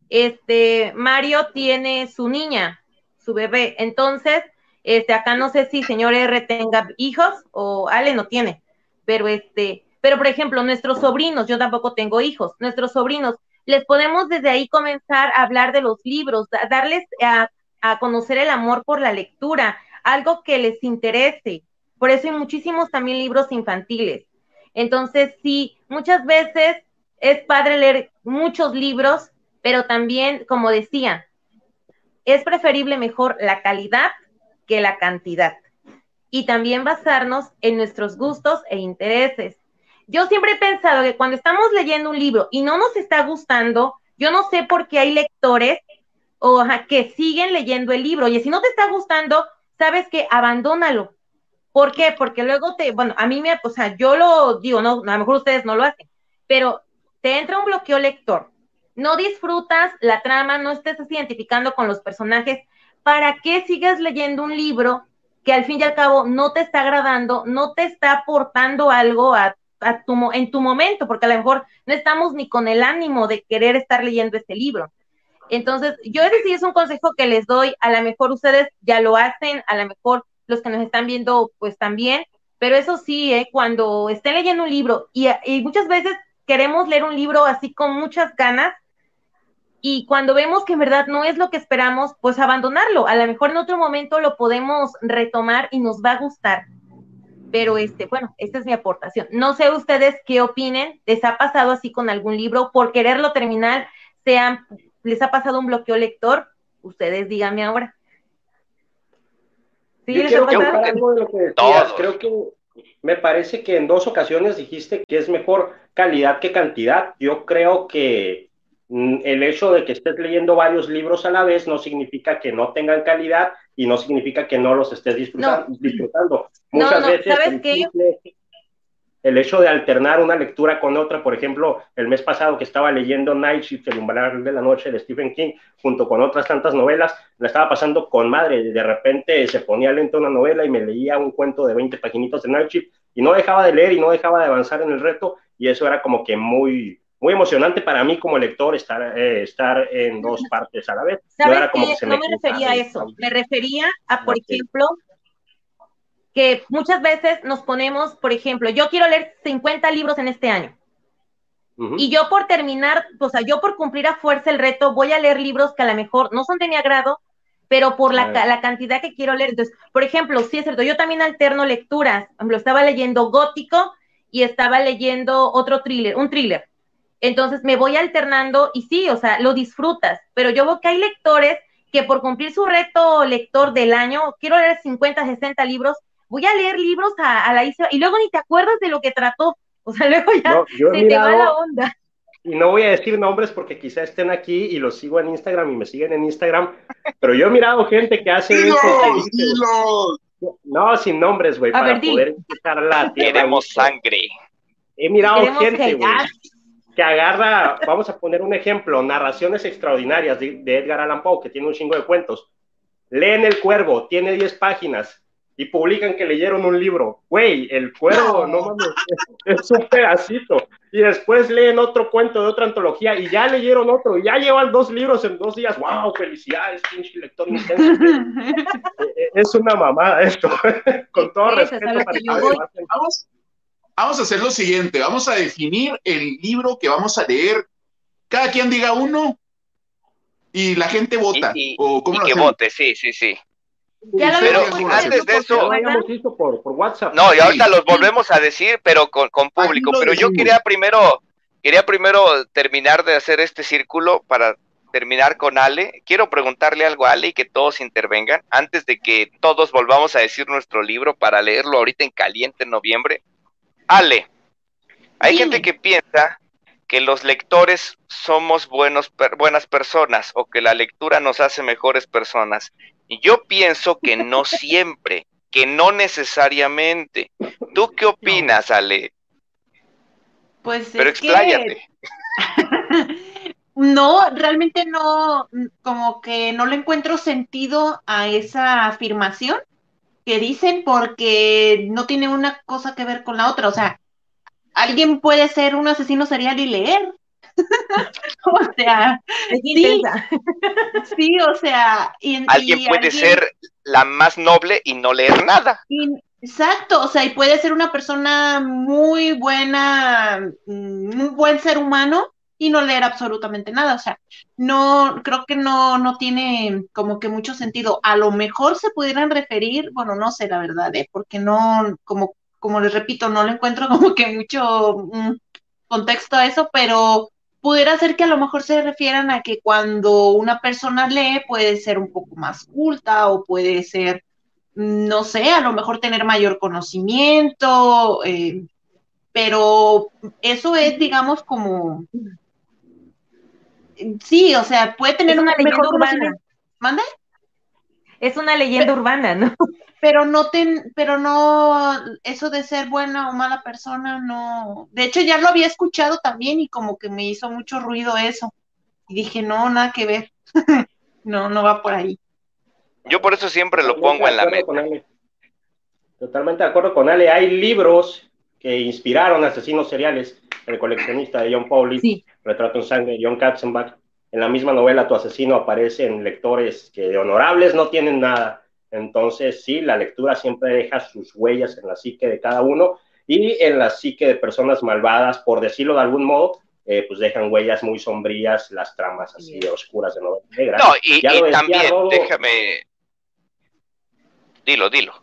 este, Mario tiene su niña, su bebé. Entonces, este, acá no sé si señor R tenga hijos o Ale no tiene, pero este, pero por ejemplo, nuestros sobrinos, yo tampoco tengo hijos, nuestros sobrinos, les podemos desde ahí comenzar a hablar de los libros, darles a a conocer el amor por la lectura, algo que les interese. Por eso hay muchísimos también libros infantiles. Entonces, sí, muchas veces es padre leer muchos libros, pero también, como decía, es preferible mejor la calidad que la cantidad. Y también basarnos en nuestros gustos e intereses. Yo siempre he pensado que cuando estamos leyendo un libro y no nos está gustando, yo no sé por qué hay lectores o que siguen leyendo el libro. Y si no te está gustando, sabes que abandónalo. ¿Por qué? Porque luego te, bueno, a mí me, o sea, yo lo digo, no, a lo mejor ustedes no lo hacen, pero te entra un bloqueo lector. No disfrutas la trama, no estés identificando con los personajes. ¿Para qué sigas leyendo un libro que al fin y al cabo no te está agradando, no te está aportando algo a, tu, en tu momento? Porque a lo mejor no estamos ni con el ánimo de querer estar leyendo este libro. Entonces, yo ese sí es un consejo que les doy, a lo mejor ustedes ya lo hacen, a lo mejor los que nos están viendo, pues también, pero eso sí, ¿eh? cuando estén leyendo un libro y, muchas veces queremos leer un libro así con muchas ganas y cuando vemos que en verdad no es lo que esperamos, pues abandonarlo. A lo mejor en otro momento lo podemos retomar y nos va a gustar. Pero este, bueno, esta es mi aportación. No sé ustedes qué opinen. ¿Les ha pasado así con algún libro por quererlo terminar? Sean ¿Les ha pasado un bloqueo lector? Ustedes díganme ahora. ¿Sí Yo quiero algo de lo que decías. Creo que me parece que en dos ocasiones dijiste que es mejor calidad que cantidad. Yo creo que el hecho de que estés leyendo varios libros a la vez no significa que no tengan calidad y no significa que no los estés disfrutando. Muchas veces ¿sabes qué? el hecho de alternar una lectura con otra, por ejemplo, el mes pasado que estaba leyendo Night Shift, El umbral de la noche de Stephen King, junto con otras tantas novelas, la estaba pasando con madre. De repente se ponía lento una novela y me leía un cuento de 20 paginitos de Night Shift y no dejaba de leer y no dejaba de avanzar en el reto y eso era como que muy muy emocionante para mí como lector estar, eh, estar en dos partes a la vez. ¿Sabes no me, refería a eso, me refería a, por ejemplo, que muchas veces nos ponemos, por ejemplo, yo quiero leer 50 libros en este año. Y yo por terminar, o sea, yo por cumplir a fuerza el reto, voy a leer libros que a lo mejor no son de mi agrado, pero por la, la, cantidad que quiero leer. Entonces, por ejemplo, sí es cierto, yo también alterno lecturas. Por ejemplo, estaba leyendo gótico y estaba leyendo otro thriller, un thriller. Entonces me voy alternando y sí, o sea, lo disfrutas, pero yo veo que hay lectores que por cumplir su reto lector del año, quiero leer 50, 60 libros, voy a leer libros a, la isla y luego ni te acuerdas de lo que trató. O sea, luego ya se te va la onda. Y no voy a decir nombres porque quizá estén aquí y los sigo en Instagram y me siguen en Instagram, pero yo he mirado gente que hace eso. No, sin nombres, güey, para poder empezar la Tenemos sangre. He mirado gente, güey, que agarra, vamos a poner un ejemplo, narraciones extraordinarias de, de Edgar Allan Poe, que tiene un chingo de cuentos. Leen El Cuervo, tiene 10 páginas y publican que leyeron un libro. Güey, el cuervo, no, mames, es, un pedacito. Y después leen otro cuento de otra antología y ya leyeron otro, y ya llevan dos libros en dos días. ¡Wow! Felicidades, pinche lector intenso. Eh, eh, es una mamada esto, con todo respeto. Para vamos, vamos a hacer lo siguiente: vamos a definir el libro que vamos a leer. Cada quien diga uno y la gente vota. o ¿cómo que vote, sí, sí, sí pero antes de eso, por, WhatsApp. no, y ahorita los volvemos a decir, pero con, público. Pero yo quería primero, quería primero terminar de hacer este círculo para terminar con Ale. Quiero preguntarle algo a Ale y que todos intervengan antes de que todos volvamos a decir nuestro libro para leerlo ahorita en caliente en noviembre. Ale, hay gente que piensa que los lectores somos buenos, buenas personas o que la lectura nos hace mejores personas. Y yo pienso que no siempre, que no necesariamente. ¿Tú qué opinas, Ale? Pues Pero expláyate. no, realmente no, como que no le encuentro sentido a esa afirmación que dicen porque no tiene una cosa que ver con la otra. O sea, alguien puede ser un asesino serial y leer. o sea, sí, sí, o sea, alguien puede ser la más noble y no leer nada. exacto, o sea, y puede ser una persona muy buena, mm, un buen ser humano y no leer absolutamente nada, o sea, no, creo que no, no tiene como que mucho sentido. A lo mejor se pudieran referir, bueno, no sé la verdad, ¿eh? porque no, como como les repito, no le encuentro como que mucho mm, contexto a eso, pero pudiera ser que a lo mejor se refieran a que cuando una persona lee puede ser un poco más culta o puede ser, no sé, a lo mejor tener mayor conocimiento, eh, pero eso es, digamos, como... Sí, o sea, puede tener una mejor urbana. ¿Mande? Es una leyenda urbana, ¿no? pero no ten, pero no, eso de ser buena o mala persona, no. De hecho, ya lo había escuchado también y como que me hizo mucho ruido eso. Y dije, no, nada que ver. no, no va por ahí. Yo por eso siempre lo pongo en la meta. Totalmente de acuerdo con Ale. Hay libros que inspiraron a asesinos seriales. El coleccionista de John Pauli, sí. Retrato en sangre de John Katzenbach. En la misma novela, tu asesino aparece en lectores que de honorables no tienen nada entonces, sí, la lectura siempre deja sus huellas en la psique de cada uno y en la psique de personas malvadas, por decirlo de algún modo, eh, pues dejan huellas muy sombrías, las tramas así de oscuras de novela negra. No, y, también, déjame... Dilo, dilo.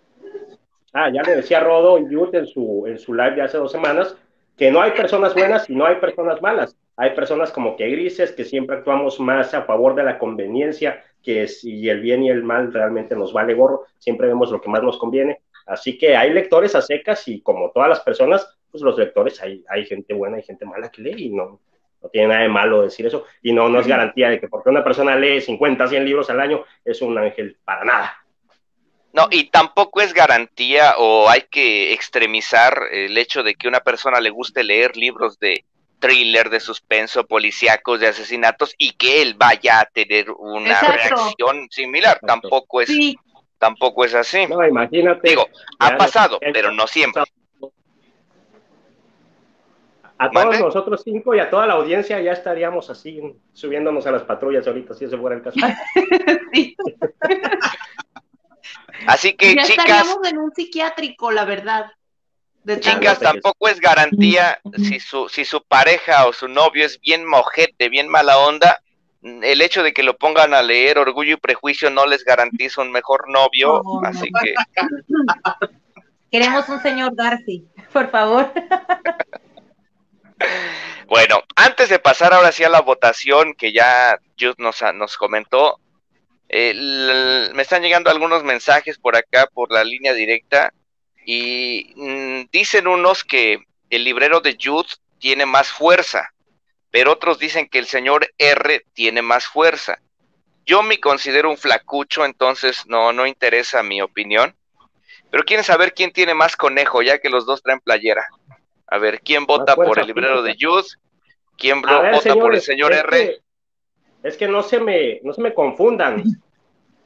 Ah, ya le decía Rodo Yut en su, en su live de hace dos semanas, que no hay personas buenas y no hay personas malas. Hay personas como que grises, que siempre actuamos más a favor de la conveniencia, que si el bien y el mal realmente nos vale gorro, siempre vemos lo que más nos conviene. Así que hay lectores a secas y como todas las personas, pues los lectores, hay, hay gente buena y gente mala que lee y no, no tiene nada de malo decir eso. Y no, no es garantía de que porque una persona lee 50, 100 libros al año es un ángel para nada. No, y tampoco es garantía o hay que extremizar el hecho de que una persona le guste leer libros de thriller, de suspenso, policíacos, de asesinatos y que él vaya a tener una Exacto. reacción similar. Exacto. Tampoco es, Sí, tampoco es así. No, imagínate. Digo, Ya, ha pasado, ya, pero no siempre. A todos ¿Mande? nosotros cinco y a toda la audiencia ya estaríamos así subiéndonos a las patrullas ahorita, si ese fuera el caso. sí. Así que, ya chicas, estaríamos en un psiquiátrico, la verdad. De chicas, tampoco es garantía si su, si su pareja o su novio es bien mojete, bien mala onda. El hecho de que lo pongan a leer Orgullo y Prejuicio no les garantiza un mejor novio, No, no. así que Queremos un señor Darcy, por favor. Bueno, antes de pasar ahora sí a la votación que ya Jude nos, nos comentó, eh, me están llegando algunos mensajes por acá, por la línea directa, y mm, dicen unos que el librero de Jude tiene más fuerza, pero otros dicen que el señor R tiene más fuerza. Yo me considero un flacucho, entonces no, no interesa mi opinión. Pero quieren saber quién tiene más conejo, ya que los dos traen playera. A ver, ¿quién vota por el librero de. Jude? ¿Quién ver, vota por el señor R? Es que no se me, no se me confundan.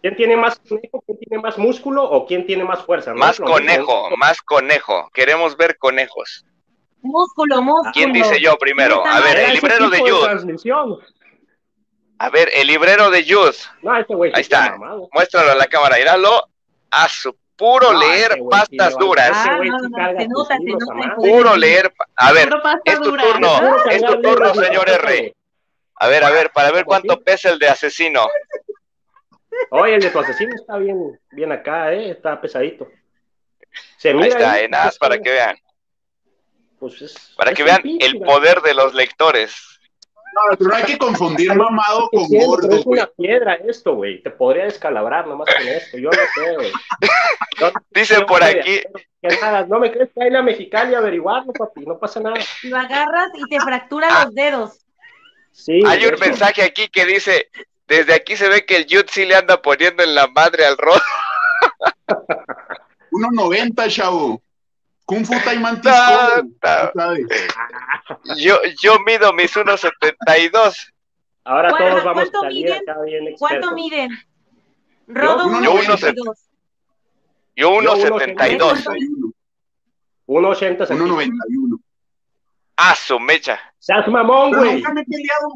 ¿Quién tiene más conejo? ¿Quién tiene más músculo? ¿O quién tiene más fuerza? No Más mismo. conejo, más conejo. Queremos ver conejos. Músculo, músculo. ¿Quién dice yo primero? A ver, el librero de Jude. A ver, el librero de Jude. No, este güey Ahí está mamado. Muéstralo a la cámara. Míralo. A su puro No, leer sí pastas duras. Ah, no, se nota, se. Puro leer. A ver, es tu turno. Es tu turno, señor R. A ver, a ver, para ver cuánto pesa el de asesino. Oye, el de tu asesino está bien, bien acá, ¿eh? Está pesadito. Se Ahí mira está, ahí, en as para que vean. pues es- Para es que vean el poder de los lectores. No, pero no hay que confundir mamado con pero gordo, es una piedra esto, güey. Te podría descalabrar nomás con esto. Yo no sé, güey. No- Dice no por aquí, que nada, no me crees que hay la mexicana y averiguarlo, papi. No pasa nada. Lo agarras y te fractura los dedos. Sí. hay un hecho. mensaje aquí que dice, desde aquí se ve que el Jude sí le anda poniendo en la madre al Rod. 1.90, chavo. Kung Fu Taimantis. Ta, ta. ¿sabes? Yo, yo mido mis 1.72. Ahora ¿Cuánto- todos vamos a cuánto salir miden? acá bien ¿Cuánto expertos. miden? Rodo Yo uno 1.92. Yo uno 1.72. 1.91. 1.80 centímetros. 1.91. Ah, su mecha. Seas mamón, güey. nunca me he peleado.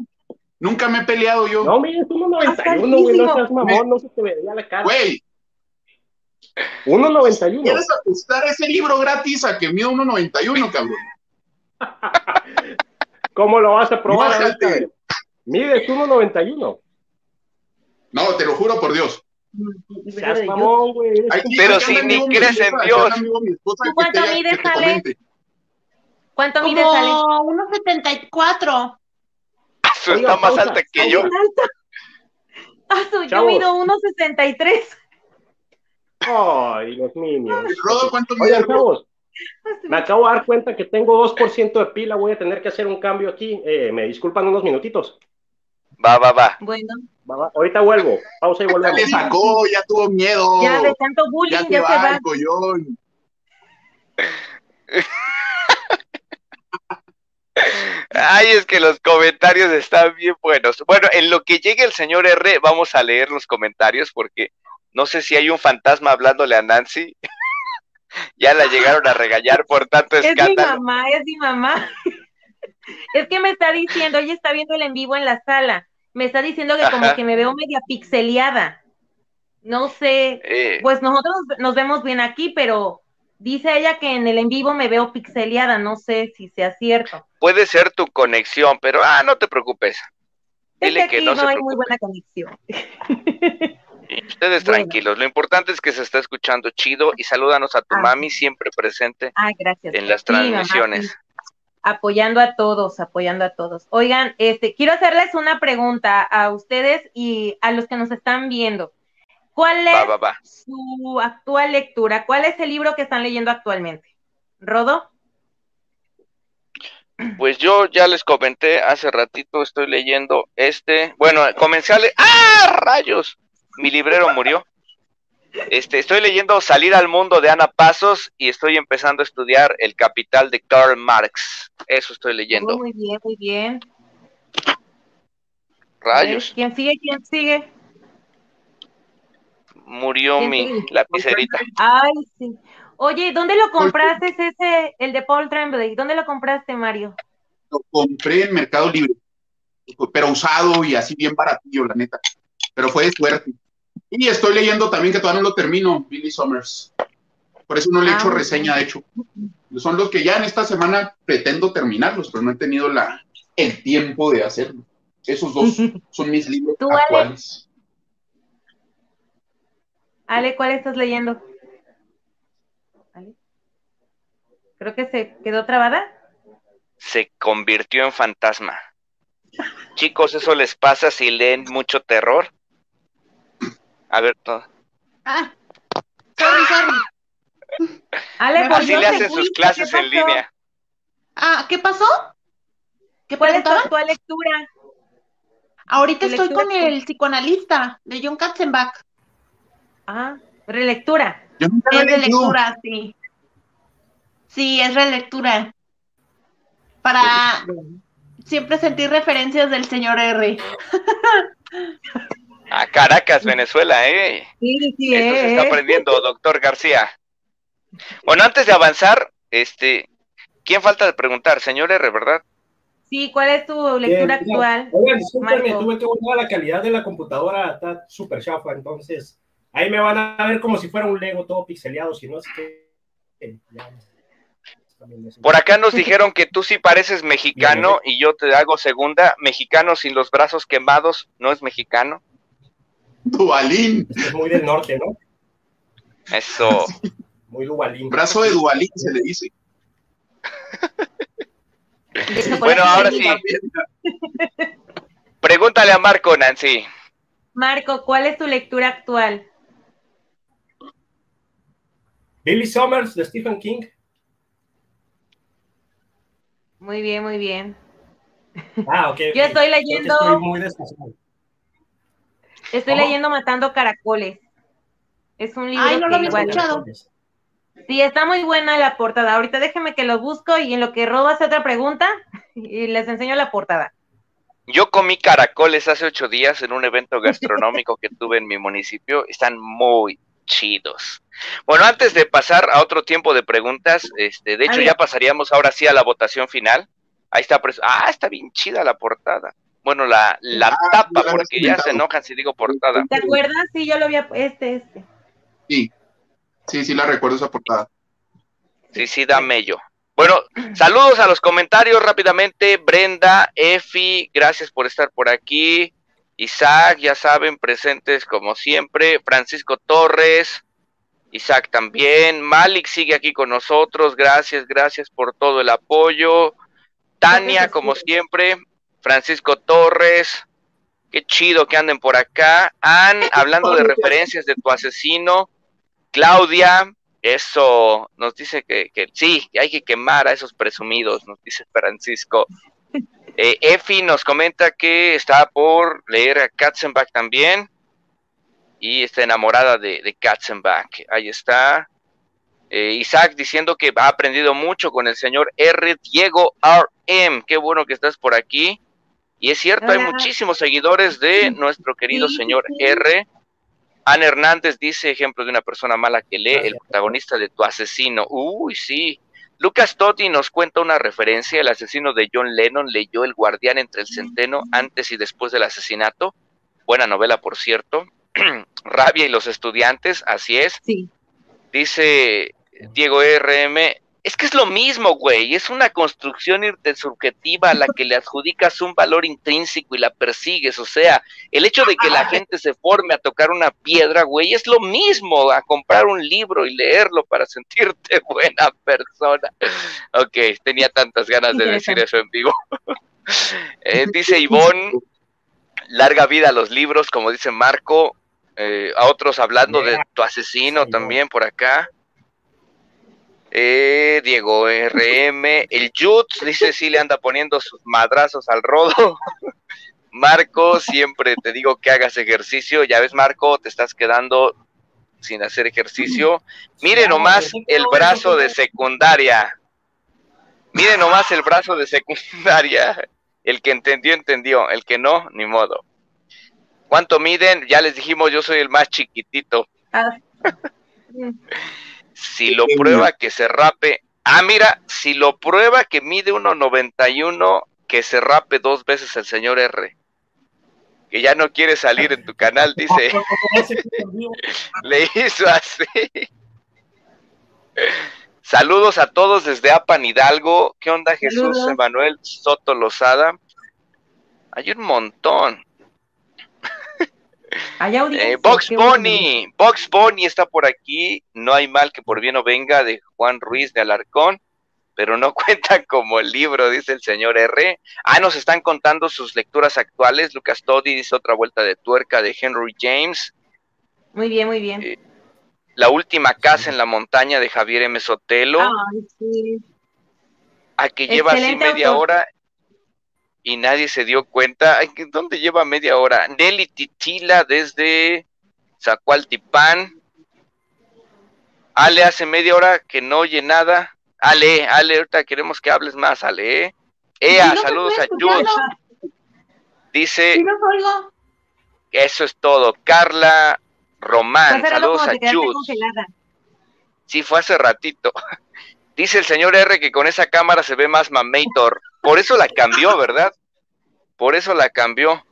Nunca me he peleado yo. No, mire, es 1.91, Está güey. No seas mamón, no se te veía la cara. Güey, 1.91. ¿quieres apostar ese libro gratis a que mido 1.91, cabrón? ¿Cómo lo vas a probar Bájate. Mides 1.91. No, te lo juro por Dios. Seas mamón, güey. Pero si ni crees en Dios. ¿Tú cuánto mides, te Ale? comente. ¿Cuánto mide Sale? Como 1.74. Ah, su Oiga, está más pausa. alta que yo. Ah, su- yo mido 1.63. Ay, los niños. Rodo, ¿cuánto mide? Oigan, chavos, me acabo de dar cuenta que tengo 2% de pila. Voy a tener que hacer un cambio aquí. Eh, me disculpan unos minutitos. Va, va, va. Bueno, Va, va. Ahorita vuelvo. Pausa y Ya volvemos. le sacó, ya tuvo miedo. ya de tanto bullying Ya ya, se se va va. el collón. Ay, es que los comentarios están bien buenos. Bueno, en lo que llegue el señor R, vamos a leer los comentarios porque no sé si hay un fantasma hablándole a Nancy. ya la llegaron a regañar por tanto Es mi escándalo. mamá, es mi mamá. es que me está diciendo, ella está viendo el en vivo en la sala. Me está diciendo que como que me veo media pixeleada. No sé, Eh, pues nosotros nos vemos bien aquí, pero dice ella que en el en vivo me veo pixeleada. No sé si sea cierto. puede ser tu conexión, pero ah, no te preocupes. Es Dile que que aquí no no, se hay muy preocupe. buena conexión. Y Ustedes Bueno. tranquilos, lo importante es que se está escuchando chido y salúdanos a tu Ah. mami siempre presente Ah, gracias. en las Sí, mamá, transmisiones. sí. Apoyando a todos, apoyando a todos. Oigan, este, quiero hacerles una pregunta a ustedes y a los que nos están viendo. ¿Cuál es Va, va, va. su actual lectura? ¿Cuál es el libro que están leyendo actualmente? ¿Rodo? Pues yo ya les comenté hace ratito, estoy leyendo este. Bueno, comencé a leer. ¡Ah, rayos! Mi librero murió. Este, estoy leyendo Salir al mundo de Ana Pasos y estoy empezando a estudiar El Capital de Karl Marx. Eso estoy leyendo. Muy bien, muy bien. Rayos. ¿Quién sigue? ¿Quién sigue? Murió ¿Quién mi lapicerita. Ay, sí. Oye, ¿dónde lo compraste ese, el de Paul Tremblay? ¿Dónde lo compraste, Mario? Lo compré en Mercado Libre, pero usado y así bien baratillo, la neta. Pero fue de suerte. Y estoy leyendo también que todavía no lo termino, Billy Summers. Por eso no le he Ah, hecho muy reseña, de hecho. Son los que ya en esta semana pretendo terminarlos, pero no he tenido la, el tiempo de hacerlo. Esos dos son mis libros ¿Tú, Ale? actuales. Ale, ¿cuál estás leyendo? Ale. Creo que se quedó trabada. Se convirtió en fantasma. Chicos, eso les pasa si leen mucho terror. A ver, todo. Ah, sorry, sorry. Ale, Así le hacen sus clases ¿qué en línea. Ah, ¿qué pasó? ¿Qué ¿Cuál es tu lectura? Ahorita estoy lectura con el psicoanalista de John Katzenbach. Ah, relectura. Yo nunca Es de leído. lectura, sí. Sí, es relectura. Para siempre sentir referencias del señor R. A Caracas, Venezuela, ¿eh? Sí, sí, Esto se eh, está eh. aprendiendo, doctor García. Bueno, antes de avanzar, este, ¿quién falta de preguntar? Señor R, ¿verdad? Sí, ¿cuál es tu lectura Eh, actual? Oigan, tuve que volver la calidad de la computadora, está súper chafa, entonces ahí me van a ver como si fuera un Lego todo pixeleado, si no es que... eh, Por acá nos dijeron que tú sí pareces mexicano y yo te hago segunda. Mexicano sin los brazos quemados no es mexicano. Dualín. Es muy del norte, ¿no? Eso. Muy dubalín. Brazo de Dualín se le dice. Bueno, ahora sí. Pregúntale a Marco, Nancy. Marco, ¿cuál es tu lectura actual? Billy Summers de Stephen King. Muy bien, muy bien. Ah, ok. Yo estoy leyendo, Estoy muy desfasado. estoy ¿Cómo? leyendo Matando Caracoles. Es un libro Ay, no lo que había igual. escuchado. Sí, está muy buena la portada. Ahorita déjeme que lo busco y en lo que Rodo hace otra pregunta y les enseño la portada. Yo comí caracoles hace ocho días en un evento gastronómico que tuve en mi municipio. Están muy chidos. Bueno, antes de pasar a otro tiempo de preguntas, este, de hecho ya pasaríamos ahora sí a la votación final. Ahí está, pres- ah, está bien chida la portada. Bueno, la, la Ah, tapa, la porque ya se enojan si digo portada. ¿Te acuerdas? Sí, yo lo vi. Este, este. Sí, sí, sí la recuerdo esa portada. Sí, sí, da mello. Bueno, saludos a los comentarios rápidamente. Brenda, Efi, gracias por estar por aquí. Isaac, ya saben, presentes como siempre. Francisco Torres, Isaac también. Malik sigue aquí con nosotros. Gracias, gracias por todo el apoyo. Tania, como siempre. Francisco Torres. Qué chido que anden por acá. Ann, hablando de referencias de tu asesino. Claudia, eso nos dice que, que sí, que hay que quemar a esos presumidos, nos dice Francisco. Eh, Efi nos comenta que está por leer a Katzenbach también y está enamorada de, de Katzenbach. Ahí está. Eh, Isaac diciendo que ha aprendido mucho con el señor R. Diego RM. Qué bueno que estás por aquí. Y es cierto, hay muchísimos seguidores de nuestro querido Sí, señor sí. R. Ana Hernández dice ejemplo de una persona mala que lee, el protagonista de tu asesino. Uy, sí. Lucas Totti nos cuenta una referencia. El asesino de John Lennon leyó El guardián entre el centeno antes y después del asesinato. Buena novela, por cierto. Rabia y los estudiantes, así es. Sí. Dice Diego RM, es que es lo mismo, güey, es una construcción intersubjetiva a la que le adjudicas un valor intrínseco y la persigues, o sea, el hecho de que la gente se forme a tocar una piedra, güey, es lo mismo a comprar un libro y leerlo para sentirte buena persona. Ok, tenía tantas ganas de decir eso en vivo. Eh, dice Ivonne, larga vida a los libros, como dice Marco, eh, a otros hablando de tu asesino también por acá. Eh, Diego RM, el Jutz, dice sí le anda poniendo sus madrazos al rodo. Marco, siempre te digo que hagas ejercicio. Ya ves, Marco, te estás quedando sin hacer ejercicio. Mire nomás el brazo de secundaria. Mire nomás el brazo de secundaria. El que entendió, entendió. El que no, ni modo. ¿Cuánto miden? Ya les dijimos, yo soy el más chiquitito. Ah, Si lo prueba que se rape. Ah, mira, si lo prueba que mide 1.91, que se rape dos veces el señor R. Que ya no quiere salir en tu canal, dice. Le hizo así. Saludos a todos desde Apan Hidalgo. ¿Qué onda, Jesús. Emanuel Soto Lozada? Hay un montón. Hay Eh, Box. Bunny, Box Bunny está por aquí. No hay mal que por bien no venga de Juan Ruiz de Alarcón, pero no cuenta como libro, dice el señor R. Ah, nos están contando sus lecturas actuales. Lucas Toddy dice otra vuelta de tuerca de Henry James. Muy bien, muy bien. Eh, La última casa en la montaña de Javier M. Sotelo. Ay, sí. a que lleva así media autor. hora y nadie se dio cuenta. Ay, ¿que ¿Dónde lleva media hora? Nelly Titila desde Zacualtipán. Ale hace media hora que no oye nada. Ale, Ale, ahorita queremos que hables más, Ale. ¿eh? Ea, no saludos a Jules. Dice eso es todo. Carla Román, saludos a Jules. Sí, fue hace ratito. Dice el señor R que con esa cámara se ve más mamator. Por eso la cambió, ¿verdad? Por eso la cambió.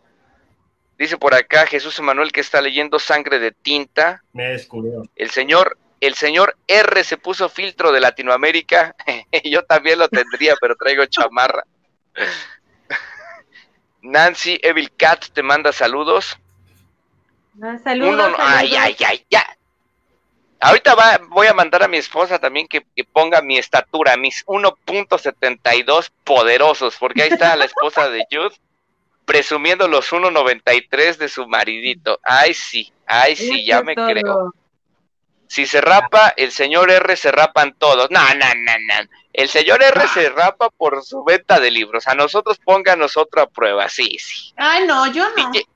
Dice por acá Jesús Emanuel que está leyendo Sangre de Tinta. Me descubrió. El señor, el señor R se puso filtro de Latinoamérica. Yo también lo tendría, pero traigo chamarra. Nancy Evil Cat te manda saludos. Ah, saludos, Uno, ay, ay, ay, ya. Ahorita va, voy a mandar a mi esposa también que, que ponga mi estatura, mis 1.72 poderosos, porque ahí está la esposa de Jude presumiendo los 1.93 de su maridito. Ay, sí, ay, sí, ya me todo. creo. Si se rapa, el señor R se rapan todos. No, no, no, no. El señor R se rapa por su venta de libros. A nosotros pónganos otra prueba. Sí, sí. Ay, no, yo Si, no. lle-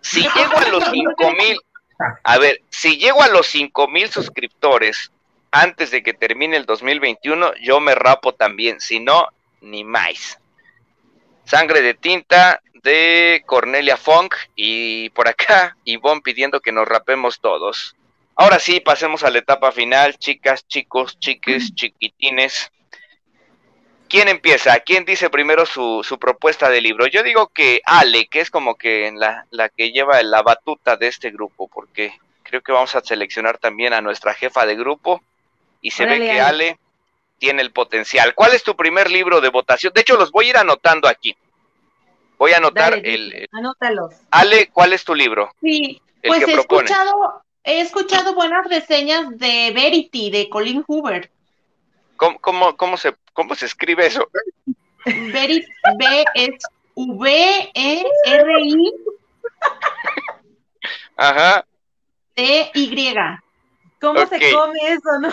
si llego a los cinco mil, a ver, si llego a los cinco mil suscriptores antes de que termine el 2021, yo me rapo también. Si no, ni más. Sangre de tinta de Cornelia Funk y por acá Ivonne pidiendo que nos rapemos todos. Ahora sí, pasemos a la etapa final, chicas, chicos, chiques, chiquitines. ¿Quién empieza? ¿Quién dice primero su, su propuesta de libro? Yo digo que Ale, que es como que la, la que lleva la batuta de este grupo, porque creo que vamos a seleccionar también a nuestra jefa de grupo y se ve que Ale. Ale tiene el potencial. ¿Cuál es tu primer libro de votación? De hecho, los voy a ir anotando aquí. Voy a anotar Dale, el... el- Anótalos. Ale, ¿cuál es tu libro? Sí, El pues que he propones. escuchado, he escuchado buenas reseñas de Verity, de Colin Hoover. ¿Cómo, cómo, cómo se, cómo se escribe eso? Verity, B es V-E-R-I-T-Y. Ajá. ¿Cómo Ok. se come eso, no?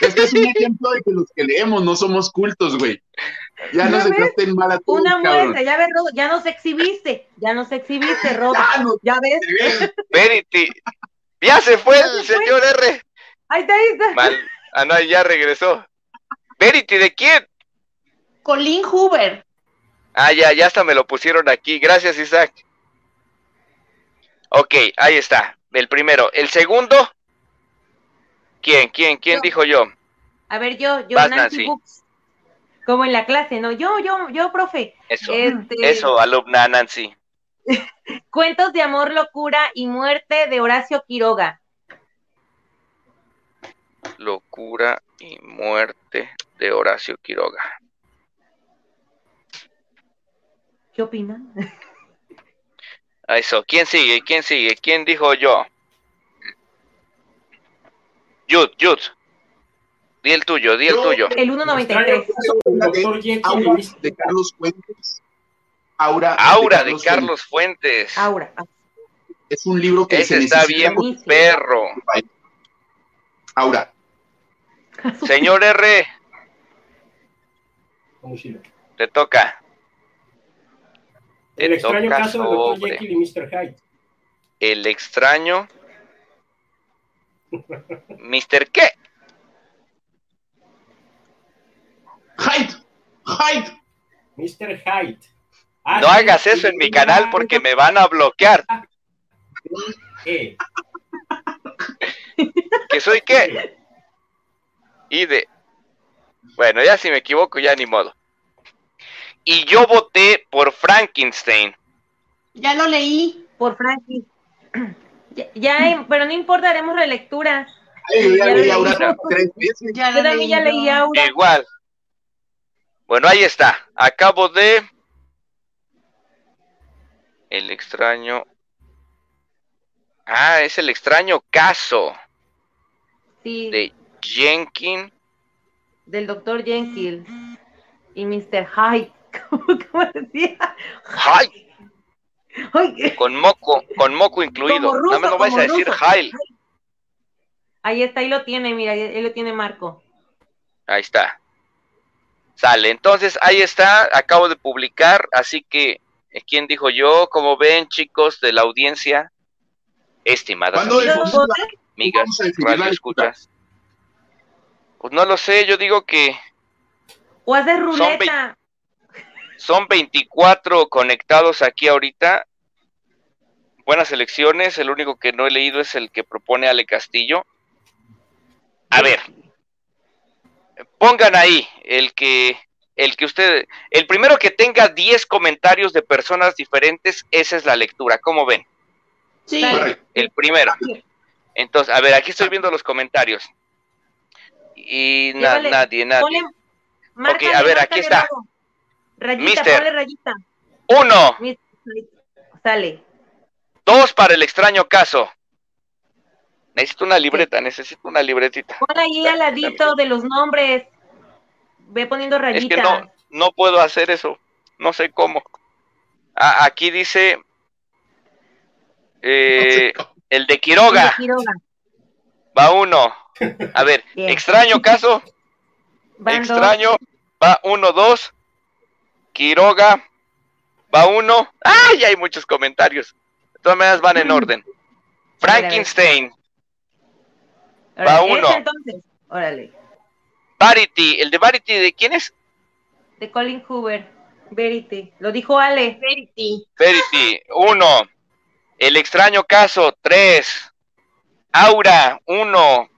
Este es un ejemplo de que los que leemos no somos cultos, güey. Ya no ¿Ya se ves? traten mal a todos, Una muestra, ya ves, Rodo, ya nos exhibiste, ya nos exhibiste, Rodo. Ya no- Ya ves, Verity. Ya se fue Ya el se fue. señor R. ahí está, ahí está. Mal. Ah, no, ya regresó. Verity, ¿de quién? Colin Hoover. Ah, ya, ya hasta me lo pusieron aquí. Gracias, Isaac. Ok, ahí está. El primero. El segundo. ¿Quién? ¿Quién? ¿Quién Yo. dijo yo? A ver, yo, yo, Vas, Nancy. Books. Como en la clase, ¿no? Yo, yo, yo, profe. Eso. Este, Eso, alumna Nancy. Cuentos de amor, locura y muerte de Horacio Quiroga. Locura y muerte de Horacio Quiroga. ¿Qué opinan? Eso. ¿Quién sigue? ¿Quién sigue? ¿Quién dijo yo? Yud, Yud. Di el tuyo, di el Yo- tuyo. El 1.93. La de de Carlos Fuentes. Aura, Aura de Carlos Fuentes. Aura. Es un libro que Ese se está bien perro. Aura. Señor R, Te toca. El Te extraño toca caso del Doctor sobre Jekyll y Mr. Hyde. El extraño Mister qué? Hyde, Hyde. Mr. Hyde. No hagas eso en mi canal porque me van a bloquear. Eh, ¿Que soy qué? Y de... Bueno, ya si me equivoco, ya ni modo. Y yo voté por Frankenstein. Ya lo leí. Por Frankie. Ya, ya, pero no importa, haremos relectura. Ay, ya Ya leí leí. ahora tres veces. Ya Yo también ya leí. Aura. Igual. Bueno, ahí está. Acabo de... El extraño... Ah, es el extraño caso Sí, de Jenkins. Del doctor Jenkins y Mr. Hyde. ¿Cómo, cómo decía? Ay, Con moco, con moco incluido. Ruso, no me lo vais a decir. Jail. Ahí está, ahí lo tiene, mira, ahí lo tiene Marco. Ahí está. Sale. Entonces, ahí está. Acabo de publicar. Así que, eh, ¿quién dijo yo? Como ven, chicos de la audiencia, estimadas ¿Cuándo amigas, dejó ¿Los la- votos? amigas, vamos a definir la radio escuchas. Pues no lo sé. Yo digo que ¿O haces ruleta? son 24 conectados aquí ahorita. Buenas elecciones. El único que no he leído es el que propone Ale Castillo. A ver. Pongan ahí el que el que usted el primero que tenga 10 comentarios de personas diferentes, esa es la lectura. ¿Cómo ven? Sí. El primero. Entonces, a ver, aquí estoy viendo los comentarios. Y na- Llévale, nadie, nadie. Ponle, márcale, a ver, aquí está. Rayita, Mister. ponle rayita. Uno, Mister, Sale. dos para el extraño caso. Necesito una libreta, necesito una libretita. Pon ahí al ladito de los nombres. Ve poniendo Es rayita. que no, no puedo hacer eso. No sé cómo. Ah, aquí dice eh, el de Quiroga. Quiroga. Va uno. A ver, Bien. extraño caso. Van dos. extraño. Va uno, dos. Quiroga. Va uno. ¡Ay! Hay muchos comentarios. De todas maneras van en orden. Frankenstein. Órale, va uno. entonces. Órale. Verity. ¿El de Verity de quién es? De Colin Hoover. Verity. Lo dijo Ale. Verity. Verity. Uno. El extraño caso. Tres. Aura. Uno.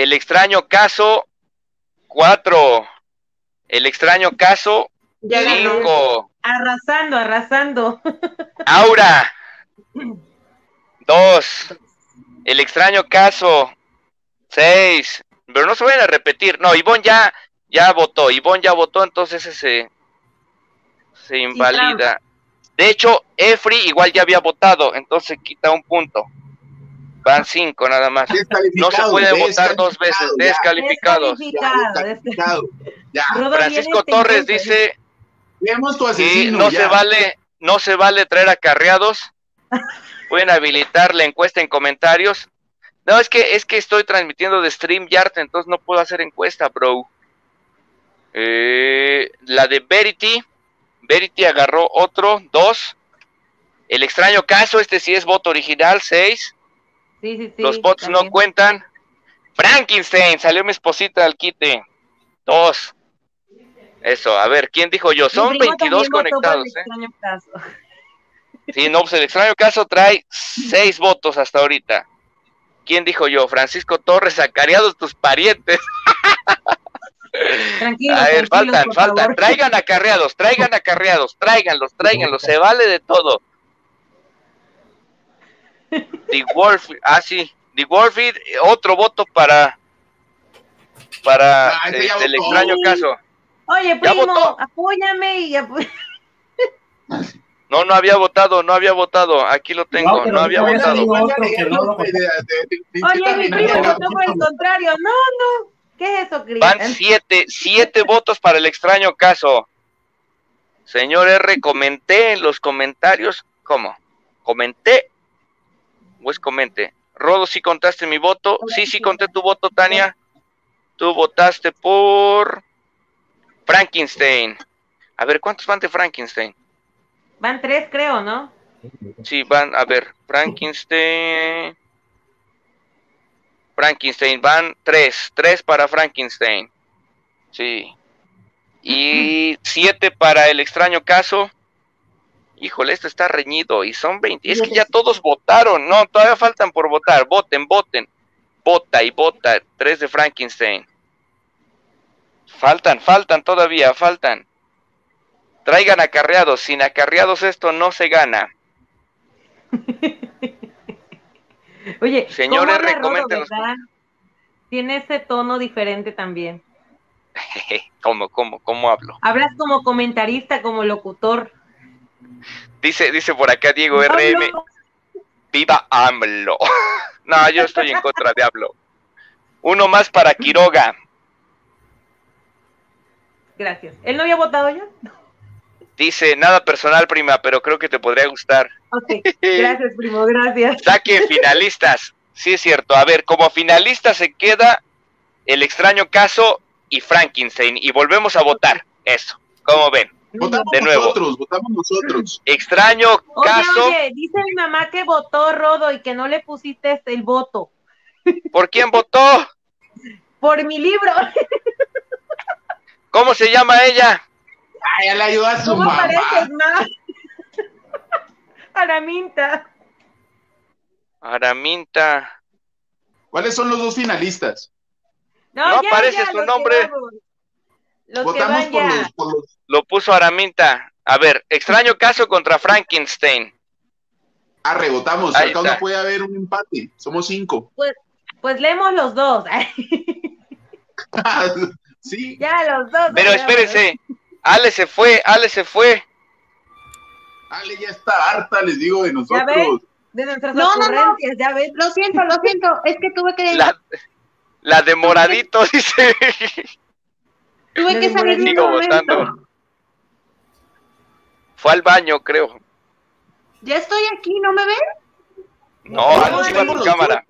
El extraño caso. Cuatro. El extraño caso. Ya ganó. Cinco. Arrasando, arrasando. Aura. Dos. El extraño caso. Seis. Pero no se vayan a repetir. No, Ivonne ya, ya votó. Ivonne ya votó, entonces ese se, se invalida. De hecho, Efri igual ya había votado, entonces quita un punto. Van cinco nada más. No se puede votar dos veces. Descalificado, Descalificados. ya, Descalificado. descalificado. Ya, Rodo Francisco Torres dice que no ya. se vale, no se vale traer acarreados. Pueden habilitar la encuesta en comentarios. No, es que es que estoy transmitiendo de StreamYard, entonces no puedo hacer encuesta, bro. Eh, la de Verity, Verity agarró otro, dos. El extraño caso, este sí es voto original, seis. Sí, sí, sí. Los bots no cuentan. Frankenstein, salió mi esposita al quite. Dos. Eso, a ver, ¿quién dijo yo? Son primo 22 también votó por el conectados, ¿eh? extraño caso. Sí, no, pues el extraño caso trae seis votos hasta ahorita. ¿Quién dijo yo? Francisco Torres, acareados tus parientes. Tranquilos, A ver, faltan, faltan. favor. Traigan acarreados, traigan acarreados, tráiganlos, tráiganlos, se vale de todo. The Warfield, ah, sí, The Warfield, eh, otro voto para para Ah, este, el extraño caso. Oye, ¿Ya primo, apóyame y apo- No, no había votado, no había votado. Aquí lo tengo, No, había votado. Oye, mi primo votó por el contrario. No, no. ¿Qué es eso, Van Cristian? siete, siete votos para el extraño caso. Señor R, comenté en los comentarios. ¿Cómo? ¿Comenté? ¿O es comente? Rodo, ¿sí contaste mi voto? Sí, sí conté tu voto, Tania. Tú votaste por Frankenstein. A ver, ¿cuántos van de Frankenstein? Van tres, creo, ¿no? Sí, van, a ver, Frankenstein. Frankenstein, van tres, tres para Frankenstein. Sí. Y siete para el extraño caso. Híjole, esto está reñido y son 20. Es que ya todos votaron. No, todavía faltan por votar. Voten, voten. Vota y vota. Tres de Frankenstein. Faltan, faltan todavía, faltan. Traigan acarreados. Sin acarreados esto no se gana. Oye, Señores, ¿cómo habla Rodo, recoméntenos. verdad? Tiene ese tono diferente también. ¿Cómo, cómo, cómo hablo? Hablas como comentarista, como locutor. Dice, dice por acá Diego RM. Hablo- Viva AMLO. no, yo estoy en contra de AMLO. Uno más para Quiroga. Gracias. ¿Él no había votado ya? Dice, nada personal, prima, pero creo que te podría gustar. Ok, gracias, primo, gracias. Saque finalistas. Sí, es cierto. A ver, como finalista se queda el extraño caso y Frankenstein. Y volvemos a votar. Eso. ¿Cómo ven? Votamos De nuevo. nosotros, votamos nosotros. Extraño Oye, caso. oye, dice mi mamá que votó Rodo y que no le pusiste este, el voto. ¿Por quién votó? Por mi libro. ¿Cómo se llama ella? Ay, ya le ayudó a su ¿Cómo mamá. pareces más? Araminta. Araminta. ¿Cuáles son los dos finalistas? No aparece su los que nombre. Los Votamos que van por los, por los- Lo puso Araminta. A ver, extraño caso contra Frankenstein. Ah, rebotamos. Ahí Acá está. no puede haber un empate. Somos cinco. Pues leemos los dos. sí. ya, los dos. Pero espérense. Ale se fue, Ale se fue. Ale ya está harta, les digo, de ves? nosotros. De nuestras No, no, no. ya ves. Lo siento, lo siento. Es que tuve que, La, la de moradito, dice. Tuve que salir de un Sigo momento. votando. Fue al baño, creo. Ya estoy aquí, ¿no me ven? No, No, no, tu no, cámara.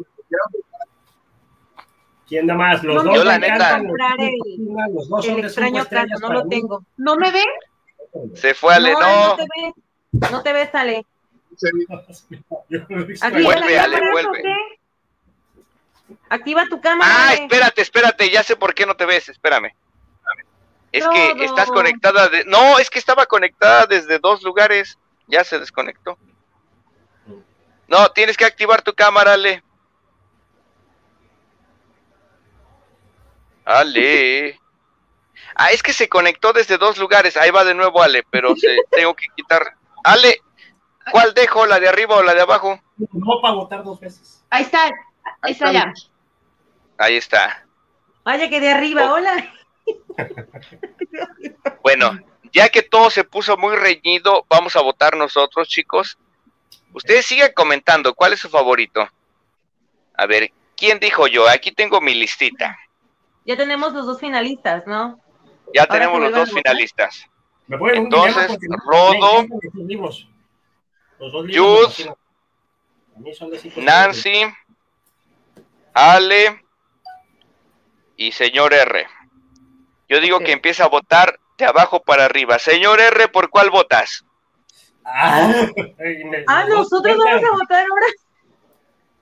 ¿Quién da más? Los No dos Yo, la neta- encantan, los Comprar dos el- los dos son El extraño estrellas no lo mí. tengo. ¿No me ven? Se fue Ale, no, no. no te ves. No te ves, Ale. Yo- Activa Vuelve, Ale, vuelve. Activa tu cámara. Ah, espérate, espérate, ya sé por qué no te ves, espérame. Es No, que no. estás conectada de... No, es que estaba conectada desde dos lugares. Ya se desconectó. No, tienes que activar tu cámara, Ale. Ale. Ah, es que se conectó desde dos lugares. Ahí va de nuevo Ale, pero se, tengo que quitar. Ale, ¿cuál dejo? ¿La de arriba o la de abajo? No para votar dos veces. Ahí está. Ahí está ya. Ahí está. Vaya que de arriba, Oh. hola. Bueno, ya que todo se puso muy reñido, vamos a votar nosotros, chicos. Ustedes sigan comentando, ¿cuál es su favorito? A ver, ¿quién dijo yo? Aquí tengo mi listita. Ya tenemos los dos finalistas, ¿no? Ya Ahora tenemos los dos finalistas. Me Entonces, Rodo, Jude, Nancy, Ale y señor R. Yo digo que empieza a votar de abajo para arriba. Señor R, ¿por cuál votas? Ah, Ah, nosotros vamos a votar ahora.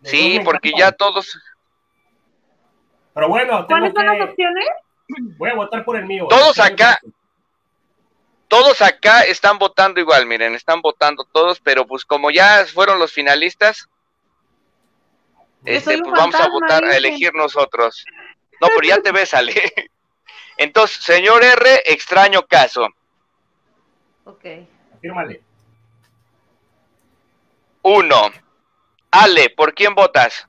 Sí, porque ya todos, Pero bueno, ¿Cuáles son las opciones? Voy a votar por el mío. Todos acá. todos acá están votando igual, miren, están votando todos, pero pues como ya fueron los finalistas, este, pues vamos a votar, a elegir nosotros. No, pero ya te ves, Ale. Entonces, señor R, extraño caso. Ok. Afírmale. Uno. Ale, ¿por quién votas?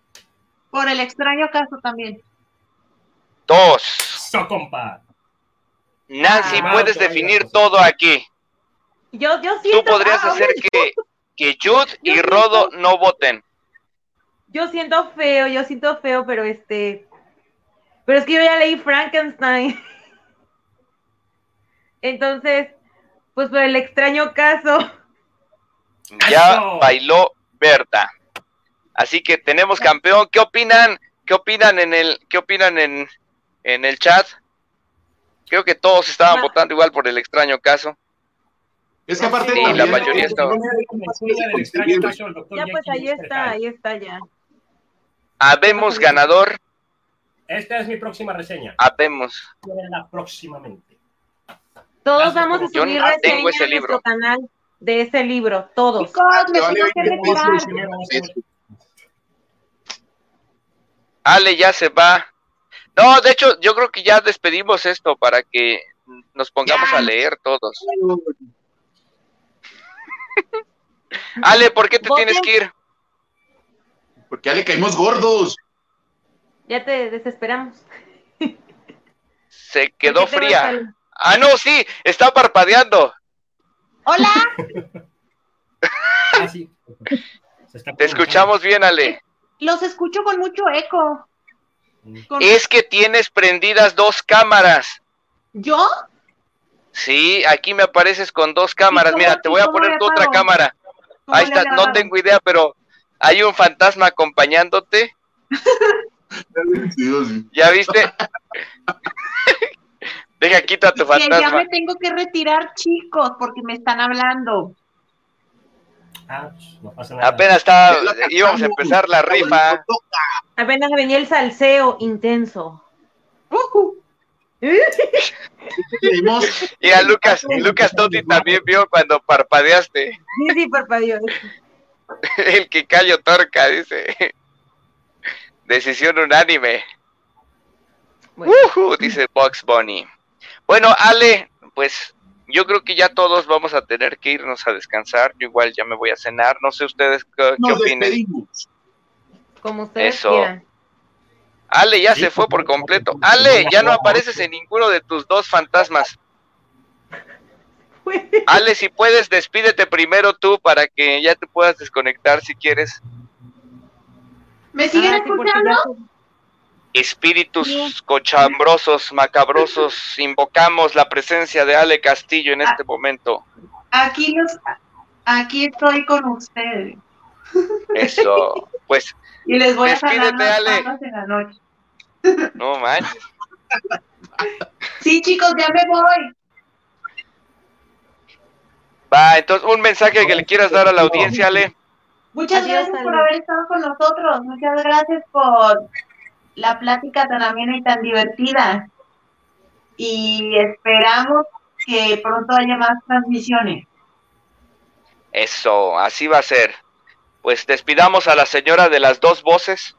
Por el extraño caso también. Dos. So, compa. Nancy, Ah, puedes definir todo aquí. Yo, yo Tú siento. podrías ah, hacer que, que Jude y Rodo no voten. Yo siento feo, yo siento feo, pero este. Pero es que yo ya leí Frankenstein. Entonces, pues por el extraño caso. Ya bailó Berta. Así que tenemos campeón. ¿Qué opinan? ¿Qué opinan en el, qué opinan en, en el chat? Creo que todos estaban Ma- votando igual por el extraño caso. Es que aparte Sí, la mayoría está- Ya pues ahí está, ahí está ya. Habemos ganador, Esta es mi próxima reseña. habemos. Próximamente. Todos vamos a subir no tengo reseña ese en nuestro libro. canal de ese libro, todos. Chicos, me tengo que retirar. Ale ya se va. No, de hecho, yo creo que ya despedimos esto para que nos pongamos Ya. a leer todos. Ale, ¿por qué te tienes que ir? Porque ya le caímos gordos. Ya te desesperamos. Se quedó ¿Por qué te vas fría. Ah, no, sí, está parpadeando. Hola, Ah, sí. Se está Te escuchamos bien, Ale. los escucho con mucho eco. Con- Es que tienes prendidas dos cámaras. ¿Yo? Sí, aquí me apareces con dos cámaras. Mira, te voy a poner tu otra cámara. ¿Cómo Ahí está, no tengo idea, pero hay un fantasma acompañándote. ¿Ya viste? Deja, quita tu Que ya fantasma. me tengo que retirar, chicos, porque me están hablando. Ah, no pasa nada. Apenas estaba, íbamos a empezar la rifa. Apenas venía el salseo intenso. Ujú. Tenemos- Y a Lucas, Lucas Totti también vio cuando parpadeaste. Sí, sí, parpadeó. El que callo torca, dice. Decisión unánime. Bueno. Ujú, dice Box Bunny. Bueno, Ale, pues yo creo que ya todos vamos a tener que irnos a descansar. Yo igual ya me voy a cenar. No sé ustedes qué, qué Nos opinen. despedimos. Como ustedes Eso. quieran. Ale ya Sí, se fue por completo. Ale, ya no apareces en ninguno de tus dos fantasmas. Ale, si puedes, despídete primero tú para que ya te puedas desconectar si quieres. ¿Me siguen Ah, escuchando? Espíritus cochambrosos, macabrosos, invocamos la presencia de Ale Castillo en este momento. Aquí los, aquí estoy con ustedes. Eso, pues, Y les voy a las Ale. en la noche. no manches. Sí, chicos, ya me voy. Va, entonces, un mensaje que le quieras dar a la audiencia, Ale. Muchas Adiós, gracias por Ale. haber estado con nosotros. Muchas gracias por la plática tan amena y tan divertida. Y esperamos que pronto haya más transmisiones. Eso, así va a ser. Pues despidamos a la señora de las dos voces.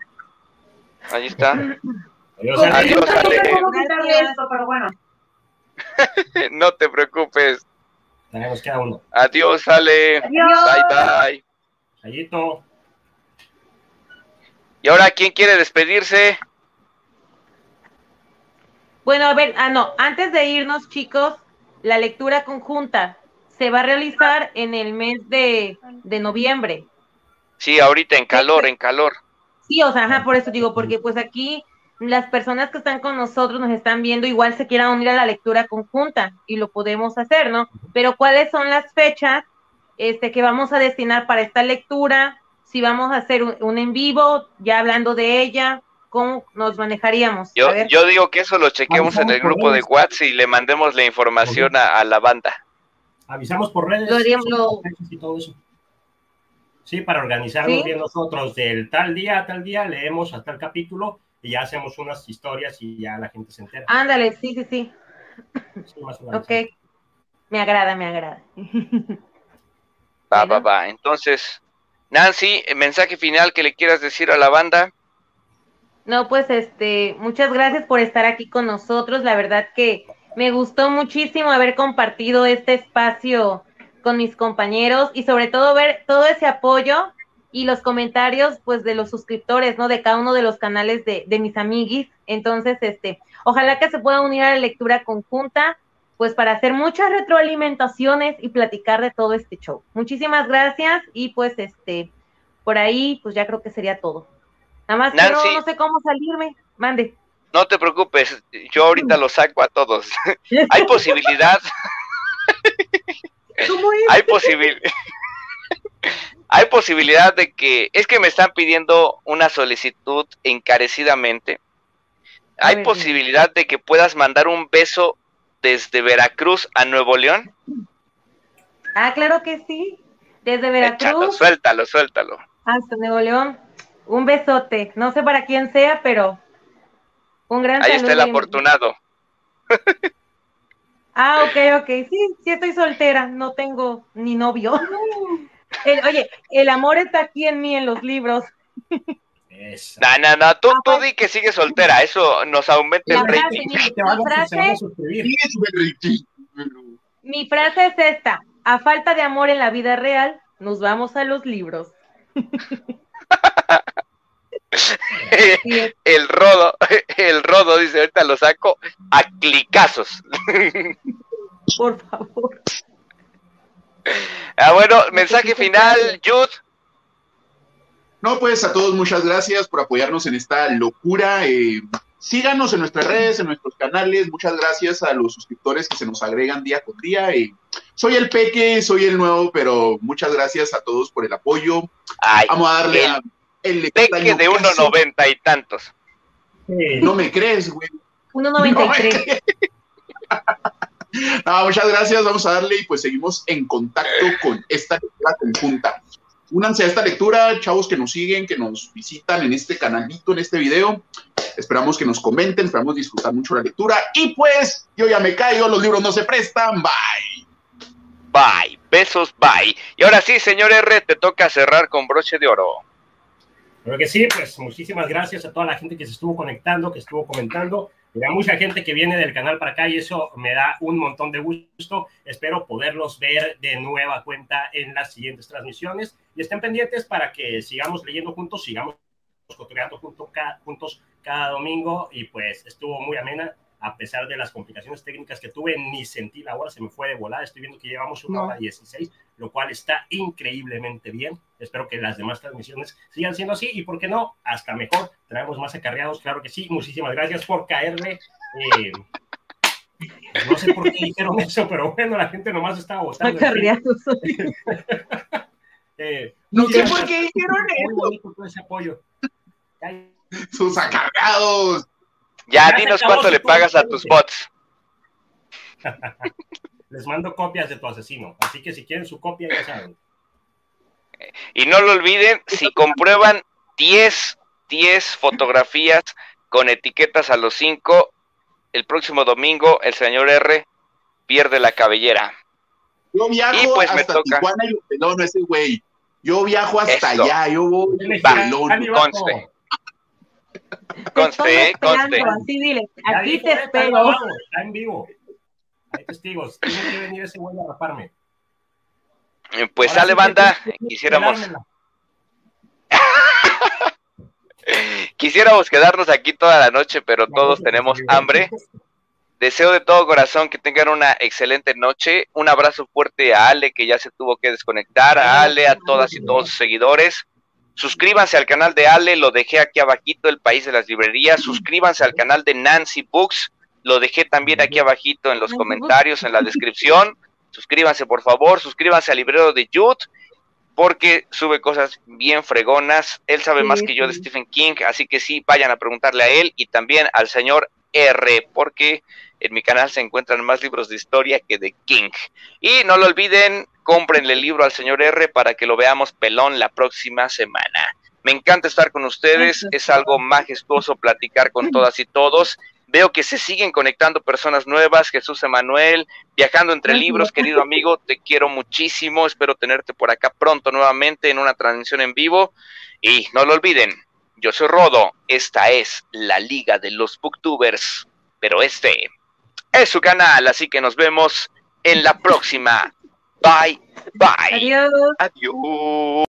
Ahí está. Adiós, Con- Ale. Adiós, no sé Ale. cómo quitarle Gracias. esto, pero bueno. No te preocupes. Tenemos queda uno. Adiós, Ale. Adiós. Bye, bye. Chayito. Y ahora, ¿quién quiere despedirse? Bueno, a ver, ah, no, antes de irnos, chicos, la lectura conjunta se va a realizar en el mes de, de noviembre. Sí, ahorita en calor, en calor. Sí, o sea, ajá, por eso digo, porque pues aquí las personas que están con nosotros nos están viendo, igual se quieran unir a la lectura conjunta y lo podemos hacer, ¿no? Pero ¿cuáles son las fechas este, que vamos a destinar para esta lectura? Si vamos a hacer un, un en vivo, ya hablando de ella, ¿cómo nos manejaríamos? Yo, A ver. yo digo que eso lo chequemos en el grupo de WhatsApp y le mandemos la información a, a la banda. Avisamos por redes. Lo haríamos- lo- y todo eso. Sí, para organizarnos ¿Sí? bien nosotros del tal día a tal día, leemos hasta el capítulo y ya hacemos unas historias y ya la gente se entera. Ándale, sí, sí, sí. Sí, más. Ok. Me agrada, me agrada. Va, va, va. Entonces, Nancy, el mensaje final que le quieras decir a la banda. No, pues este, muchas gracias por estar aquí con nosotros. La verdad que me gustó muchísimo haber compartido este espacio con mis compañeros y sobre todo ver todo ese apoyo y los comentarios pues de los suscriptores, ¿no? De cada uno de los canales de, de mis amiguis. Entonces, este, ojalá que se pueda unir a la lectura conjunta, pues para hacer muchas retroalimentaciones y platicar de todo este show. Muchísimas gracias y pues este, por ahí pues ya creo que sería todo. Nada más que no, sé cómo salirme. Mande. No te preocupes, yo ahorita los saco a todos. Hay posibilidad, ¿Cómo es? hay posibil hay posibilidad de que es que me están pidiendo una solicitud encarecidamente. Hay ver, posibilidad de que puedas mandar un beso desde Veracruz a Nuevo León. Ah, claro que sí. Desde Échalo, Veracruz suéltalo, suéltalo. hasta Nuevo León. Un besote. No sé para quién sea, pero un gran Ahí está el saludo afortunado. Ah, ok, ok. Sí, sí estoy soltera. No tengo ni novio. El- oye, el amor está aquí en mí, en los libros. Esa. No, no, no, tú, tú di que sigues soltera, eso nos aumenta el rating. mi, frase, es súper riquísimo. mi frase es esta. A falta de amor en la vida real, nos vamos a los libros. El rodo, el rodo dice, ahorita lo saco a clicazos. por favor. Ah, bueno, mensaje final, Jude. No, pues a todos muchas gracias por apoyarnos en esta locura. eh, síganos en nuestras redes, en nuestros canales. Muchas gracias a los suscriptores que se nos agregan día con día. eh, soy el Peque, soy el nuevo, pero muchas gracias a todos por el apoyo. Ay, Vamos a darle el a el peque de caso. 1.90 y tantos. No me crees, güey. 1.93. No, muchas gracias, vamos a darle y pues seguimos en contacto con esta lectura conjunta. Únanse a esta lectura, chavos que nos siguen, que nos visitan en este canalito, en este video. Esperamos que nos comenten, esperamos disfrutar mucho la lectura. Y pues, yo ya me caigo, los libros no se prestan, bye. Bye, besos, bye. Y ahora sí, señor R, te toca cerrar con broche de oro. Creo que sí, pues muchísimas gracias a toda la gente que se estuvo conectando, que estuvo comentando. Mira, mucha gente que viene del canal para acá y eso me da un montón de gusto. Espero poderlos ver de nueva cuenta en las siguientes transmisiones. Y estén pendientes para que sigamos leyendo juntos, sigamos cotorreando junto juntos cada domingo. Y pues estuvo muy amena a pesar de las complicaciones técnicas que tuve, ni sentí la hora, se me fue de volada. Estoy viendo que llevamos una No. hora 16, lo cual está increíblemente bien. Espero que las demás transmisiones sigan siendo así y, ¿por qué no? Hasta mejor. Traemos más acarreados, claro que sí. Muchísimas gracias por caerle. Eh, no sé por qué dijeron eso, pero bueno, la gente nomás estaba votando. Acarreados. Eh, No sé por qué dijeron eso. todo ese apoyo. Ay, Sus acarreados. Ya, Ya dinos cuánto le pagas a tus bots. Les mando copias de tu asesino, así que si quieren su copia, ya saben. Y no lo olviden, si comprueban 10, 10 fotografías con etiquetas a los 5, el próximo domingo el señor R pierde la cabellera. Yo viajo Y pues me hasta toca. Tijuana y pelón ese güey. Yo viajo hasta allá, yo voy Va, conste. Conste, conste. Así dile, aquí te espero. Está en vivo. Hay testigos. Tiene que venir ese güey a raparme. Pues Ahora sale sí banda, quisiéramos, quisiéramos quedarnos aquí toda la noche, pero todos tenemos hambre. Deseo de todo corazón que tengan una excelente noche. Un abrazo fuerte a Ale, que ya se tuvo que desconectar, a Ale, a todas y todos sus seguidores. Suscríbanse al canal de Ale, lo dejé aquí abajito, El País de las Librerías. Suscríbanse al canal de Nancy Books, lo dejé también aquí abajito en los comentarios, en la descripción. Suscríbanse, por favor. Suscríbanse al librero de Jude, porque sube cosas bien fregonas. Él sabe más que yo de. Stephen King, así que sí, vayan a preguntarle a él y también al señor R, porque en mi canal se encuentran más libros de historia que de King. Y no lo olviden, cómprenle el libro al señor R para que lo veamos pelón la próxima semana. Me encanta estar con ustedes, es algo majestuoso platicar con todas y todos. Veo que se siguen conectando personas nuevas, Jesús Emanuel, viajando entre libros, querido amigo, te quiero muchísimo, espero tenerte por acá pronto nuevamente en una transmisión en vivo. Y no lo olviden, yo soy Rodo, esta es la Liga de los Booktubers, pero este es su canal, así que nos vemos en la próxima. Bye, bye. Adiós. Adiós.